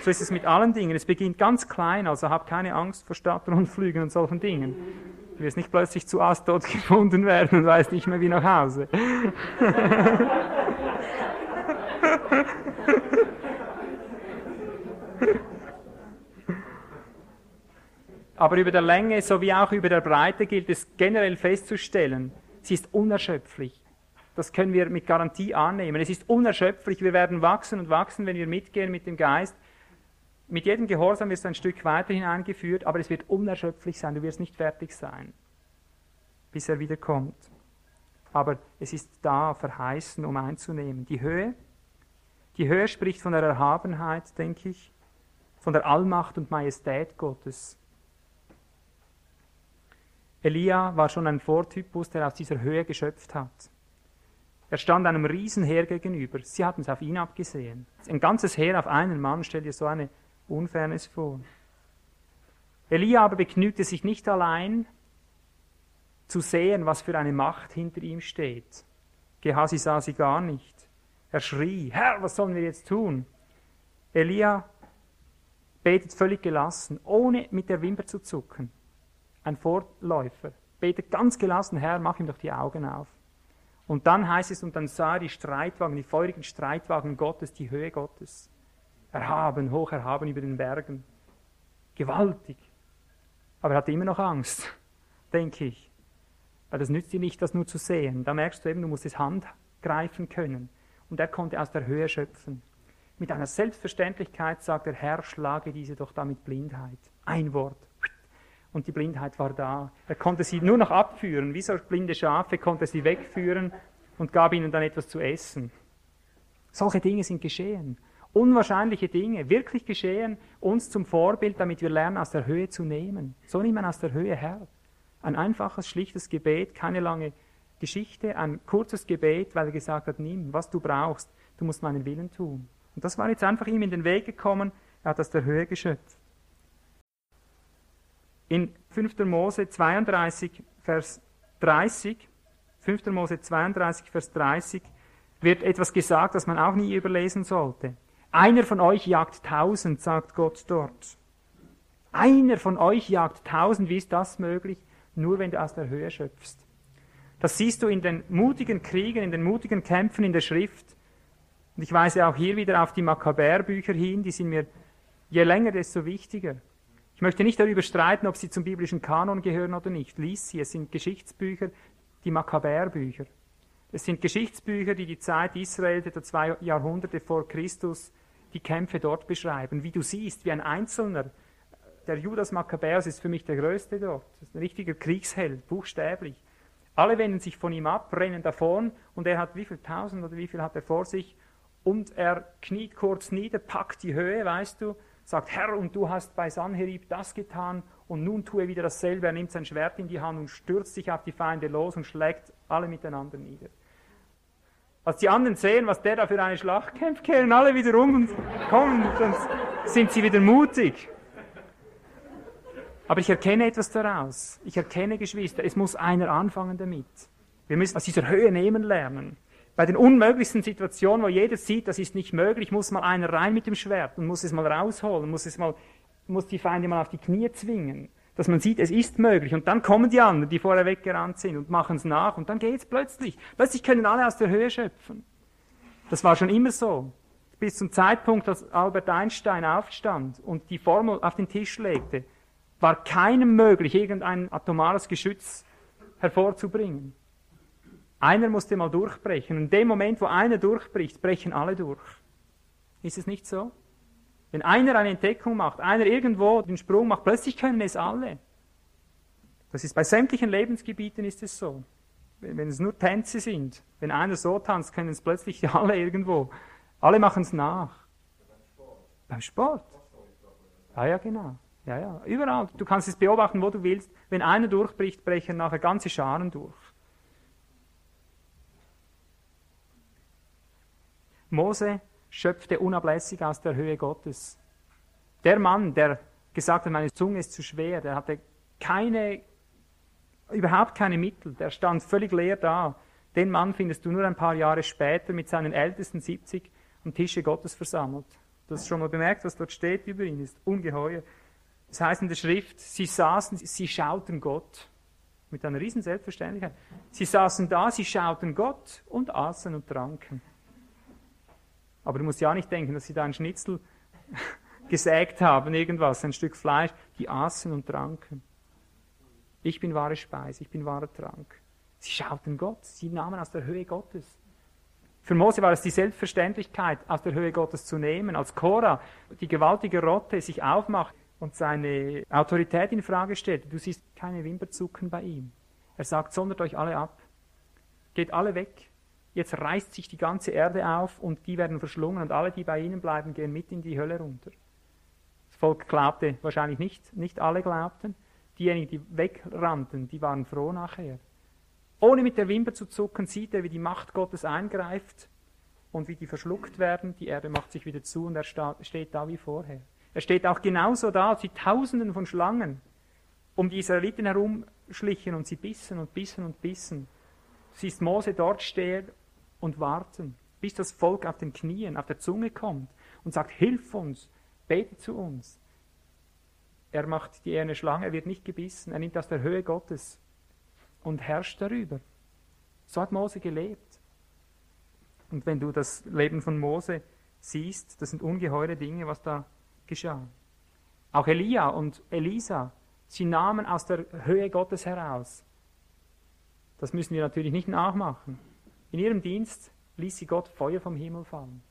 S2: So ist es mit allen Dingen. Es beginnt ganz klein, also hab keine Angst vor Stadtrundflügen und solchen Dingen. Du wirst nicht plötzlich zu Astot gefunden werden und weißt nicht mehr wie nach Hause. Aber über der Länge sowie auch über der Breite gilt es generell festzustellen, sie ist unerschöpflich. Das können wir mit Garantie annehmen. Es ist unerschöpflich. Wir werden wachsen und wachsen, wenn wir mitgehen mit dem Geist mit jedem Gehorsam wirst du ein Stück weiter hineingeführt, aber es wird unerschöpflich sein, du wirst nicht fertig sein, bis er wiederkommt. Aber es ist da verheißen, um einzunehmen. Die Höhe, die Höhe spricht von der Erhabenheit, denke ich, von der Allmacht und Majestät Gottes. Elia war schon ein Vortypus, der aus dieser Höhe geschöpft hat. Er stand einem Riesenheer gegenüber. Sie hatten es auf ihn abgesehen. Ein ganzes Heer auf einen Mann, stell dir so eine Unfairness vor. Elia aber begnügte sich nicht allein zu sehen, was für eine Macht hinter ihm steht. Gehasi sah sie gar nicht. Er schrie, Herr, was sollen wir jetzt tun? Elia betet völlig gelassen, ohne mit der Wimper zu zucken. Ein Vorläufer betet ganz gelassen, Herr, mach ihm doch die Augen auf. Und dann heißt es, und dann sah er die Streitwagen, die feurigen Streitwagen Gottes, die Höhe Gottes erhaben, hoch erhaben über den Bergen. Gewaltig. Aber er hatte immer noch Angst, denke ich. Weil das nützt dir nicht, das nur zu sehen. Da merkst du eben, du musst es hand, greifen können. Und er konnte aus der Höhe schöpfen. Mit einer Selbstverständlichkeit sagt der Herr, schlage diese doch damit Blindheit. Ein Wort. Und die Blindheit war da. Er konnte sie nur noch abführen. Wie so blinde Schafe konnte er sie wegführen und gab ihnen dann etwas zu essen. Solche Dinge sind geschehen. Unwahrscheinliche Dinge, wirklich geschehen, uns zum Vorbild, damit wir lernen, aus der Höhe zu nehmen. So nimmt man aus der Höhe her. Ein einfaches, schlichtes Gebet, keine lange Geschichte, ein kurzes Gebet, weil er gesagt hat, nimm, was du brauchst, du musst meinen Willen tun. Und das war jetzt einfach ihm in den Weg gekommen, er hat aus der Höhe geschöpft. In 5. Mose 32, Vers 30, 5. Mose 32, Vers 30, wird etwas gesagt, das man auch nie überlesen sollte. Einer von euch jagt tausend, sagt Gott dort. Einer von euch jagt tausend, wie ist das möglich? Nur wenn du aus der Höhe schöpfst. Das siehst du in den mutigen Kriegen, in den mutigen Kämpfen in der Schrift. Und ich weise auch hier wieder auf die Makkabäerbücher hin, die sind mir je länger, desto wichtiger. Ich möchte nicht darüber streiten, ob sie zum biblischen Kanon gehören oder nicht. Lies sie, es sind Geschichtsbücher, die Makkabäerbücher. Es sind Geschichtsbücher, die die Zeit Israels etwa zwei Jahrhunderte vor Christus die Kämpfe dort beschreiben. Wie du siehst, wie ein Einzelner, der Judas Makkabäus ist für mich der Größte dort. Ist ein richtiger Kriegsheld, buchstäblich. Alle wenden sich von ihm ab, rennen davon und er hat wie viel tausend oder wie viel hat er vor sich und er kniet kurz nieder, packt die Höhe, weißt du, sagt, Herr, und du hast bei Sanherib das getan und nun tue wieder dasselbe. Er nimmt sein Schwert in die Hand und stürzt sich auf die Feinde los und schlägt alle miteinander nieder. Als die anderen sehen, was der da für eine Schlacht kämpft, kehren alle wieder um und kommen, dann sind sie wieder mutig. Aber ich erkenne etwas daraus. Ich erkenne, Geschwister, es muss einer anfangen damit. Wir müssen aus dieser Höhe nehmen lernen. Bei den unmöglichsten Situationen, wo jeder sieht, das ist nicht möglich, muss mal einer rein mit dem Schwert und muss es mal rausholen, muss es mal, muss die Feinde mal auf die Knie zwingen dass man sieht, es ist möglich. Und dann kommen die anderen, die vorher weggerannt sind und machen es nach und dann geht es plötzlich. Plötzlich können alle aus der Höhe schöpfen. Das war schon immer so. Bis zum Zeitpunkt, als Albert Einstein aufstand und die Formel auf den Tisch legte, war keinem möglich, irgendein atomares Geschütz hervorzubringen. Einer musste mal durchbrechen. Und in dem Moment, wo einer durchbricht, brechen alle durch. Ist es nicht so? Wenn einer eine Entdeckung macht, einer irgendwo den Sprung macht, plötzlich können es alle. Das ist bei sämtlichen Lebensgebieten ist es so. Wenn, wenn es nur Tänze sind, wenn einer so tanzt, können es plötzlich alle irgendwo. Alle machen es nach. Beim Sport. Ja, ja, genau. Ja, ja, überall. Du kannst es beobachten, wo du willst. Wenn einer durchbricht, brechen nachher ganze Scharen durch. Mose schöpfte unablässig aus der Höhe Gottes. Der Mann, der gesagt hat, meine Zunge ist zu schwer, der hatte keine, überhaupt keine Mittel, der stand völlig leer da. Den Mann findest du nur ein paar Jahre später mit seinen ältesten 70 am Tische Gottes versammelt. Du hast schon mal bemerkt, was dort steht über ihn, ist ungeheuer. Das heißt in der Schrift, sie saßen, sie schauten Gott. Mit einer riesen Selbstverständlichkeit. Sie saßen da, sie schauten Gott und aßen und tranken. Aber du musst ja nicht denken, dass sie da einen Schnitzel gesägt haben, irgendwas, ein Stück Fleisch. Die aßen und tranken. Ich bin wahre Speise, ich bin wahrer Trank. Sie schauten Gott, sie nahmen aus der Höhe Gottes. Für Mose war es die Selbstverständlichkeit, aus der Höhe Gottes zu nehmen. Als Korah die gewaltige Rotte sich aufmacht und seine Autorität in Frage stellt, du siehst keine Wimperzucken bei ihm. Er sagt, sondert euch alle ab. Geht alle weg. Jetzt reißt sich die ganze Erde auf und die werden verschlungen und alle, die bei ihnen bleiben, gehen mit in die Hölle runter. Das Volk glaubte wahrscheinlich nicht, nicht alle glaubten. Diejenigen, die wegrannten, die waren froh nachher. Ohne mit der Wimper zu zucken, sieht er, wie die Macht Gottes eingreift und wie die verschluckt werden. Die Erde macht sich wieder zu und er steht da wie vorher. Er steht auch genauso da, als die Tausenden von Schlangen um die Israeliten herumschlichen und sie bissen und bissen und bissen. Siehst Mose dort stehen und warten, bis das Volk auf den Knien, auf der Zunge kommt und sagt, hilf uns, bete zu uns. Er macht die eherne Schlange, er wird nicht gebissen, er nimmt aus der Höhe Gottes und herrscht darüber. So hat Mose gelebt. Und wenn du das Leben von Mose siehst, das sind ungeheure Dinge, was da geschah. Auch Elia und Elisa, sie nahmen aus der Höhe Gottes heraus. Das müssen wir natürlich nicht nachmachen. In ihrem Dienst ließ sie Gott Feuer vom Himmel fallen.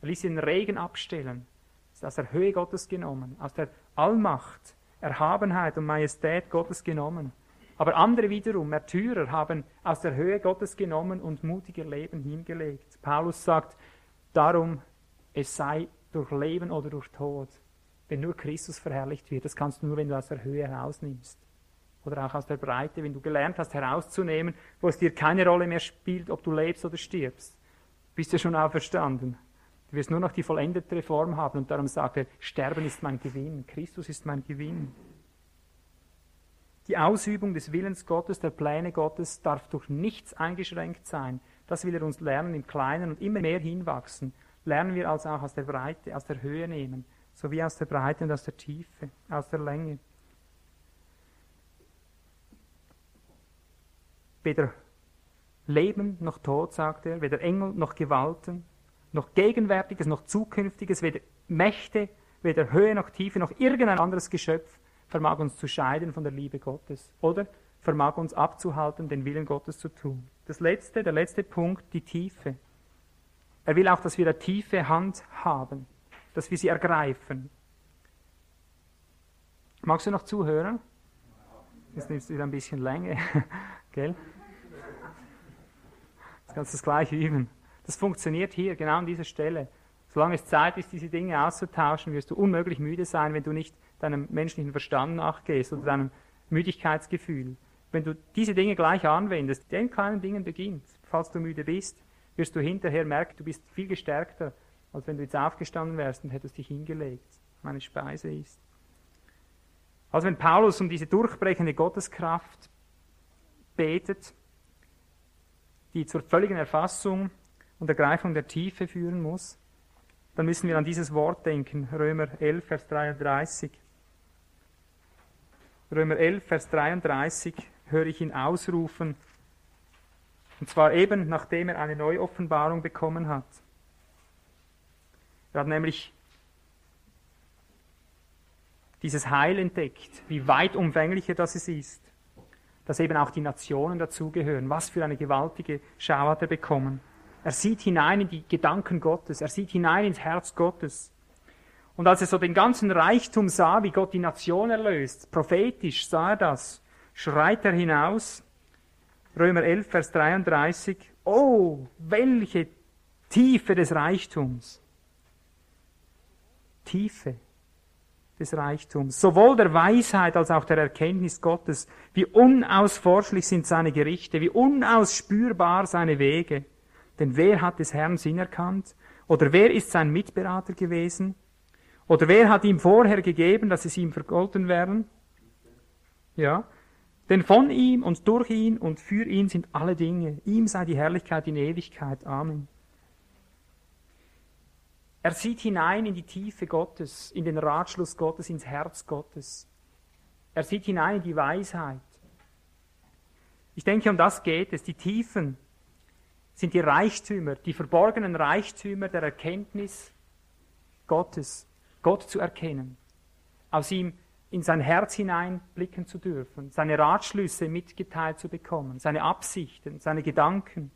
S2: Er ließ sie den Regen abstellen. Ist aus der Höhe Gottes genommen, aus der Allmacht, Erhabenheit und Majestät Gottes genommen. Aber andere wiederum, Märtyrer, haben aus der Höhe Gottes genommen und mutiger Leben hingelegt. Paulus sagt darum, es sei durch Leben oder durch Tod. Wenn nur Christus verherrlicht wird, das kannst du nur, wenn du aus der Höhe herausnimmst. Oder auch aus der Breite, wenn du gelernt hast herauszunehmen, wo es dir keine Rolle mehr spielt, ob du lebst oder stirbst. Bist du schon auferstanden. Du wirst nur noch die vollendete Form haben und darum sagt er, Sterben ist mein Gewinn, Christus ist mein Gewinn. Die Ausübung des Willens Gottes, der Pläne Gottes darf durch nichts eingeschränkt sein. Das will er uns lernen im Kleinen und immer mehr hinwachsen. Lernen wir also auch aus der Breite, aus der Höhe nehmen, sowie aus der Breite und aus der Tiefe, aus der Länge. Weder Leben noch Tod, sagt er, weder Engel noch Gewalten, noch Gegenwärtiges noch Zukünftiges, weder Mächte, weder Höhe noch Tiefe, noch irgendein anderes Geschöpf vermag uns zu scheiden von der Liebe Gottes oder vermag uns abzuhalten, den Willen Gottes zu tun. Das letzte, der letzte Punkt, die Tiefe. Er will auch, dass wir eine tiefe Hand haben, dass wir sie ergreifen. Magst du noch zuhören? Jetzt nimmst du wieder ein bisschen Länge, gell? Jetzt kannst du das gleich üben. Das funktioniert hier, genau an dieser Stelle. Solange es Zeit ist, diese Dinge auszutauschen, wirst du unmöglich müde sein, wenn du nicht deinem menschlichen Verstand nachgehst oder deinem Müdigkeitsgefühl. Wenn du diese Dinge gleich anwendest, den kleinen Dingen beginnt, falls du müde bist, wirst du hinterher merken, du bist viel gestärkter, als wenn du jetzt aufgestanden wärst und hättest dich hingelegt. Meine Speise ist. Also wenn Paulus um diese durchbrechende Gotteskraft betet, die zur völligen Erfassung und Ergreifung der Tiefe führen muss, dann müssen wir an dieses Wort denken, Römer 11, Vers 33. Römer 11, Vers 33 höre ich ihn ausrufen, und zwar eben nachdem er eine Neuoffenbarung bekommen hat. Er hat nämlich dieses Heil entdeckt, wie weit umfänglicher das es ist, dass eben auch die Nationen dazugehören. Was für eine gewaltige Schau hat er bekommen. Er sieht hinein in die Gedanken Gottes, er sieht hinein ins Herz Gottes. Und als er so den ganzen Reichtum sah, wie Gott die Nation erlöst, prophetisch sah er das, schreit er hinaus, Römer 11, Vers 33, oh, welche Tiefe des Reichtums. Tiefe des Reichtums, sowohl der Weisheit als auch der Erkenntnis Gottes. Wie unausforschlich sind seine Gerichte, wie unausspürbar seine Wege. Denn wer hat des Herrn Sinn erkannt? Oder wer ist sein Mitberater gewesen? Oder wer hat ihm vorher gegeben, dass es ihm vergolten werden? Ja. Denn von ihm und durch ihn und für ihn sind alle Dinge. Ihm sei die Herrlichkeit in Ewigkeit. Amen. Er sieht hinein in die Tiefe Gottes, in den Ratschluss Gottes, ins Herz Gottes. Er sieht hinein in die Weisheit. Ich denke, um das geht es. Die Tiefen sind die Reichtümer, die verborgenen Reichtümer der Erkenntnis Gottes. Gott zu erkennen, aus ihm in sein Herz hineinblicken zu dürfen, seine Ratschlüsse mitgeteilt zu bekommen, seine Absichten, seine Gedanken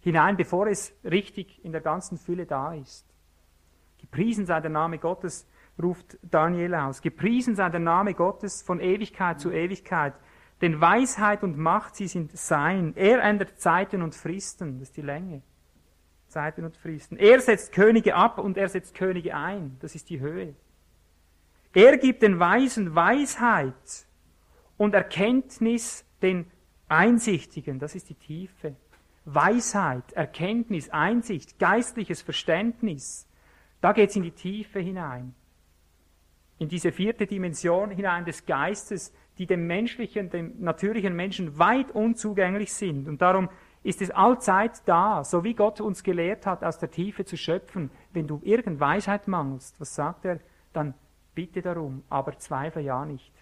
S2: hinein, bevor es richtig in der ganzen Fülle da ist. Gepriesen sei der Name Gottes, ruft Daniel aus. Gepriesen sei der Name Gottes von Ewigkeit zu Ewigkeit. Denn Weisheit und Macht, sie sind sein. Er ändert Zeiten und Fristen. Das ist die Länge. Zeiten und Fristen. Er setzt Könige ab und er setzt Könige ein. Das ist die Höhe. Er gibt den Weisen Weisheit und Erkenntnis den Einsichtigen. Das ist die Tiefe. Weisheit, Erkenntnis, Einsicht, geistliches Verständnis. Da geht es in die Tiefe hinein. In diese vierte Dimension hinein des Geistes, die dem menschlichen, dem natürlichen Menschen weit unzugänglich sind. Und darum ist es allzeit da, so wie Gott uns gelehrt hat, aus der Tiefe zu schöpfen. Wenn du irgend Weisheit mangelst, was sagt er? Dann bitte darum, aber zweifle ja nicht.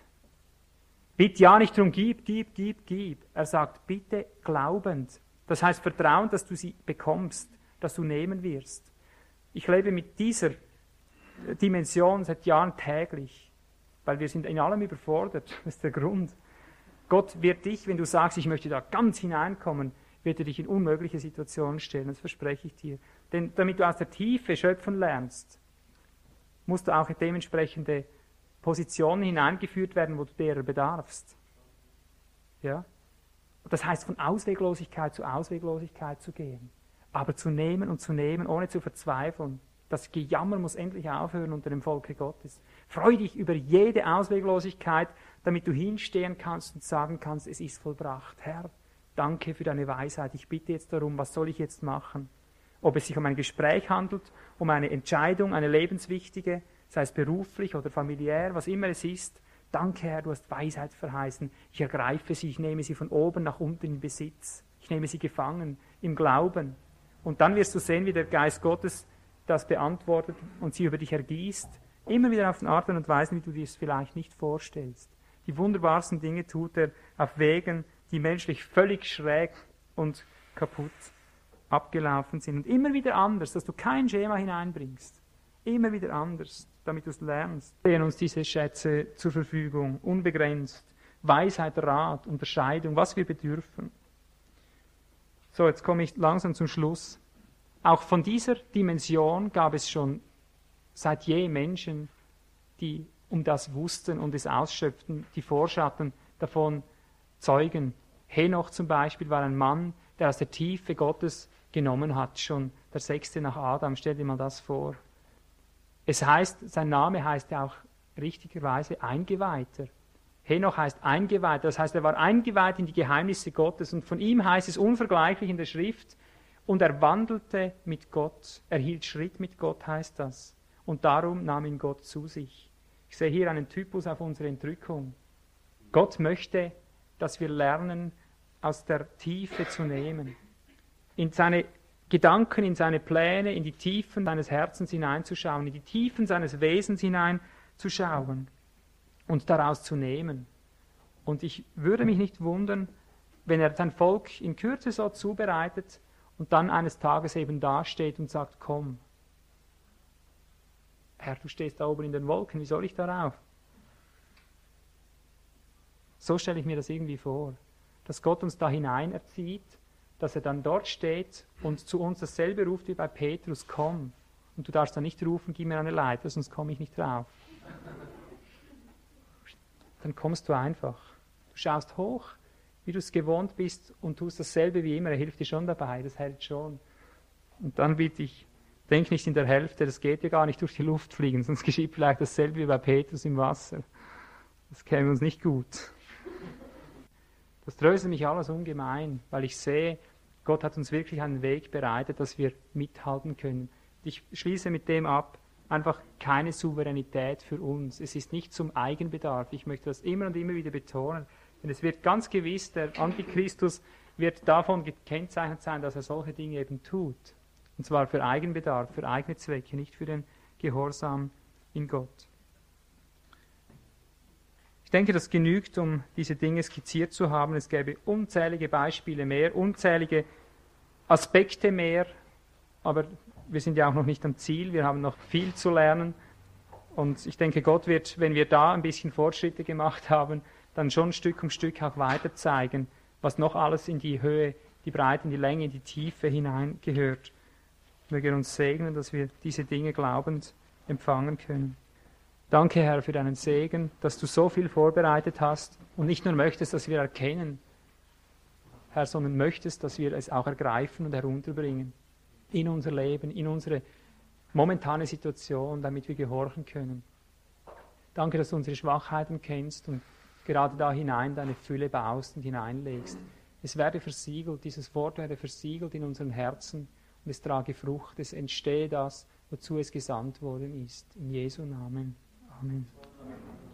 S2: Bitte ja nicht darum, gib, gib, gib, gib. Er sagt, bitte glaubend. Das heißt Vertrauen, dass du sie bekommst, dass du nehmen wirst. Ich lebe mit dieser Dimension seit Jahren täglich, weil wir sind in allem überfordert. Das ist der Grund. Gott wird dich, wenn du sagst, ich möchte da ganz hineinkommen, wird er dich in unmögliche Situationen stellen, das verspreche ich dir. Denn damit du aus der Tiefe schöpfen lernst, musst du auch in dementsprechende Positionen hineingeführt werden, wo du derer bedarfst. Ja? Das heißt, von Ausweglosigkeit zu Ausweglosigkeit zu gehen. Aber zu nehmen und zu nehmen, ohne zu verzweifeln. Das Gejammer muss endlich aufhören unter dem Volke Gottes. Freu dich über jede Ausweglosigkeit, damit du hinstehen kannst und sagen kannst, es ist vollbracht. Herr, danke für deine Weisheit. Ich bitte jetzt darum, was soll ich jetzt machen? Ob es sich um ein Gespräch handelt, um eine Entscheidung, eine lebenswichtige, sei es beruflich oder familiär, was immer es ist. Danke, Herr, du hast Weisheit verheißen. Ich ergreife sie, ich nehme sie von oben nach unten in Besitz. Ich nehme sie gefangen im Glauben. Und dann wirst du sehen, wie der Geist Gottes das beantwortet und sie über dich ergießt. Immer wieder auf Arten und Weisen, wie du dir es vielleicht nicht vorstellst. Die wunderbarsten Dinge tut er auf Wegen, die menschlich völlig schräg und kaputt abgelaufen sind. Und immer wieder anders, dass du kein Schema hineinbringst. Immer wieder anders, damit du es lernst. Stehen uns diese Schätze zur Verfügung, unbegrenzt. Weisheit, Rat, Unterscheidung, was wir bedürfen. So, jetzt komme ich langsam zum Schluss. Auch von dieser Dimension gab es schon seit je Menschen, die um das wussten und es ausschöpften, die Vorschatten davon zeugen. Henoch zum Beispiel war ein Mann, der aus der Tiefe Gottes genommen hat, schon der sechste nach Adam. Stell dir mal das vor. Es heißt, sein Name heißt ja auch richtigerweise Eingeweihter. Henoch heißt Eingeweihter, das heißt, er war eingeweiht in die Geheimnisse Gottes und von ihm heißt es unvergleichlich in der Schrift, und er wandelte mit Gott, er hielt Schritt mit Gott, heißt das. Und darum nahm ihn Gott zu sich. Ich sehe hier einen Typus auf unsere Entrückung. Gott möchte, dass wir lernen, aus der Tiefe zu nehmen. In seine Gedanken, in seine Pläne, in die Tiefen seines Herzens hineinzuschauen, in die Tiefen seines Wesens hineinzuschauen und daraus zu nehmen. Und ich würde mich nicht wundern, wenn er sein Volk in Kürze so zubereitet, und dann eines Tages eben dasteht und sagt, komm, Herr, du stehst da oben in den Wolken, wie soll ich darauf? So stelle ich mir das irgendwie vor, dass Gott uns da hinein erzieht, dass er dann dort steht und zu uns dasselbe ruft wie bei Petrus, komm. Und du darfst dann nicht rufen, gib mir eine Leiter, sonst komme ich nicht drauf. Dann kommst du einfach. Du schaust hoch wie du es gewohnt bist und tust dasselbe wie immer. Er hilft dir schon dabei, das hält schon. Und dann bitte ich, denk nicht in der Hälfte, das geht ja gar nicht durch die Luft fliegen, sonst geschieht vielleicht dasselbe wie bei Petrus im Wasser. Das käme uns nicht gut. Das tröstet mich alles ungemein, weil ich sehe, Gott hat uns wirklich einen Weg bereitet, dass wir mithalten können. Ich schließe mit dem ab, einfach keine Souveränität für uns. Es ist nicht zum Eigenbedarf. Ich möchte das immer und immer wieder betonen. Denn es wird ganz gewiss, der Antichristus wird davon gekennzeichnet sein, dass er solche Dinge eben tut. Und zwar für Eigenbedarf, für eigene Zwecke, nicht für den Gehorsam in Gott. Ich denke, das genügt, um diese Dinge skizziert zu haben. Es gäbe unzählige Beispiele mehr, unzählige Aspekte mehr, aber wir sind ja auch noch nicht am Ziel, wir haben noch viel zu lernen. Und ich denke, Gott wird, wenn wir da ein bisschen Fortschritte gemacht haben, dann schon Stück um Stück auch weiter zeigen, was noch alles in die Höhe, die Breite, in die Länge, in die Tiefe hineingehört. Möge uns segnen, dass wir diese Dinge glaubend empfangen können. Danke, Herr, für deinen Segen, dass du so viel vorbereitet hast und nicht nur möchtest, dass wir erkennen, Herr, sondern möchtest, dass wir es auch ergreifen und herunterbringen in unser Leben, in unsere momentane Situation, damit wir gehorchen können. Danke, dass du unsere Schwachheiten kennst und gerade da hinein deine Fülle baust und hineinlegst. Es werde versiegelt, dieses Wort werde versiegelt in unseren Herzen und es trage Frucht, es entstehe das, wozu es gesandt worden ist. In Jesu Namen. Amen. Amen.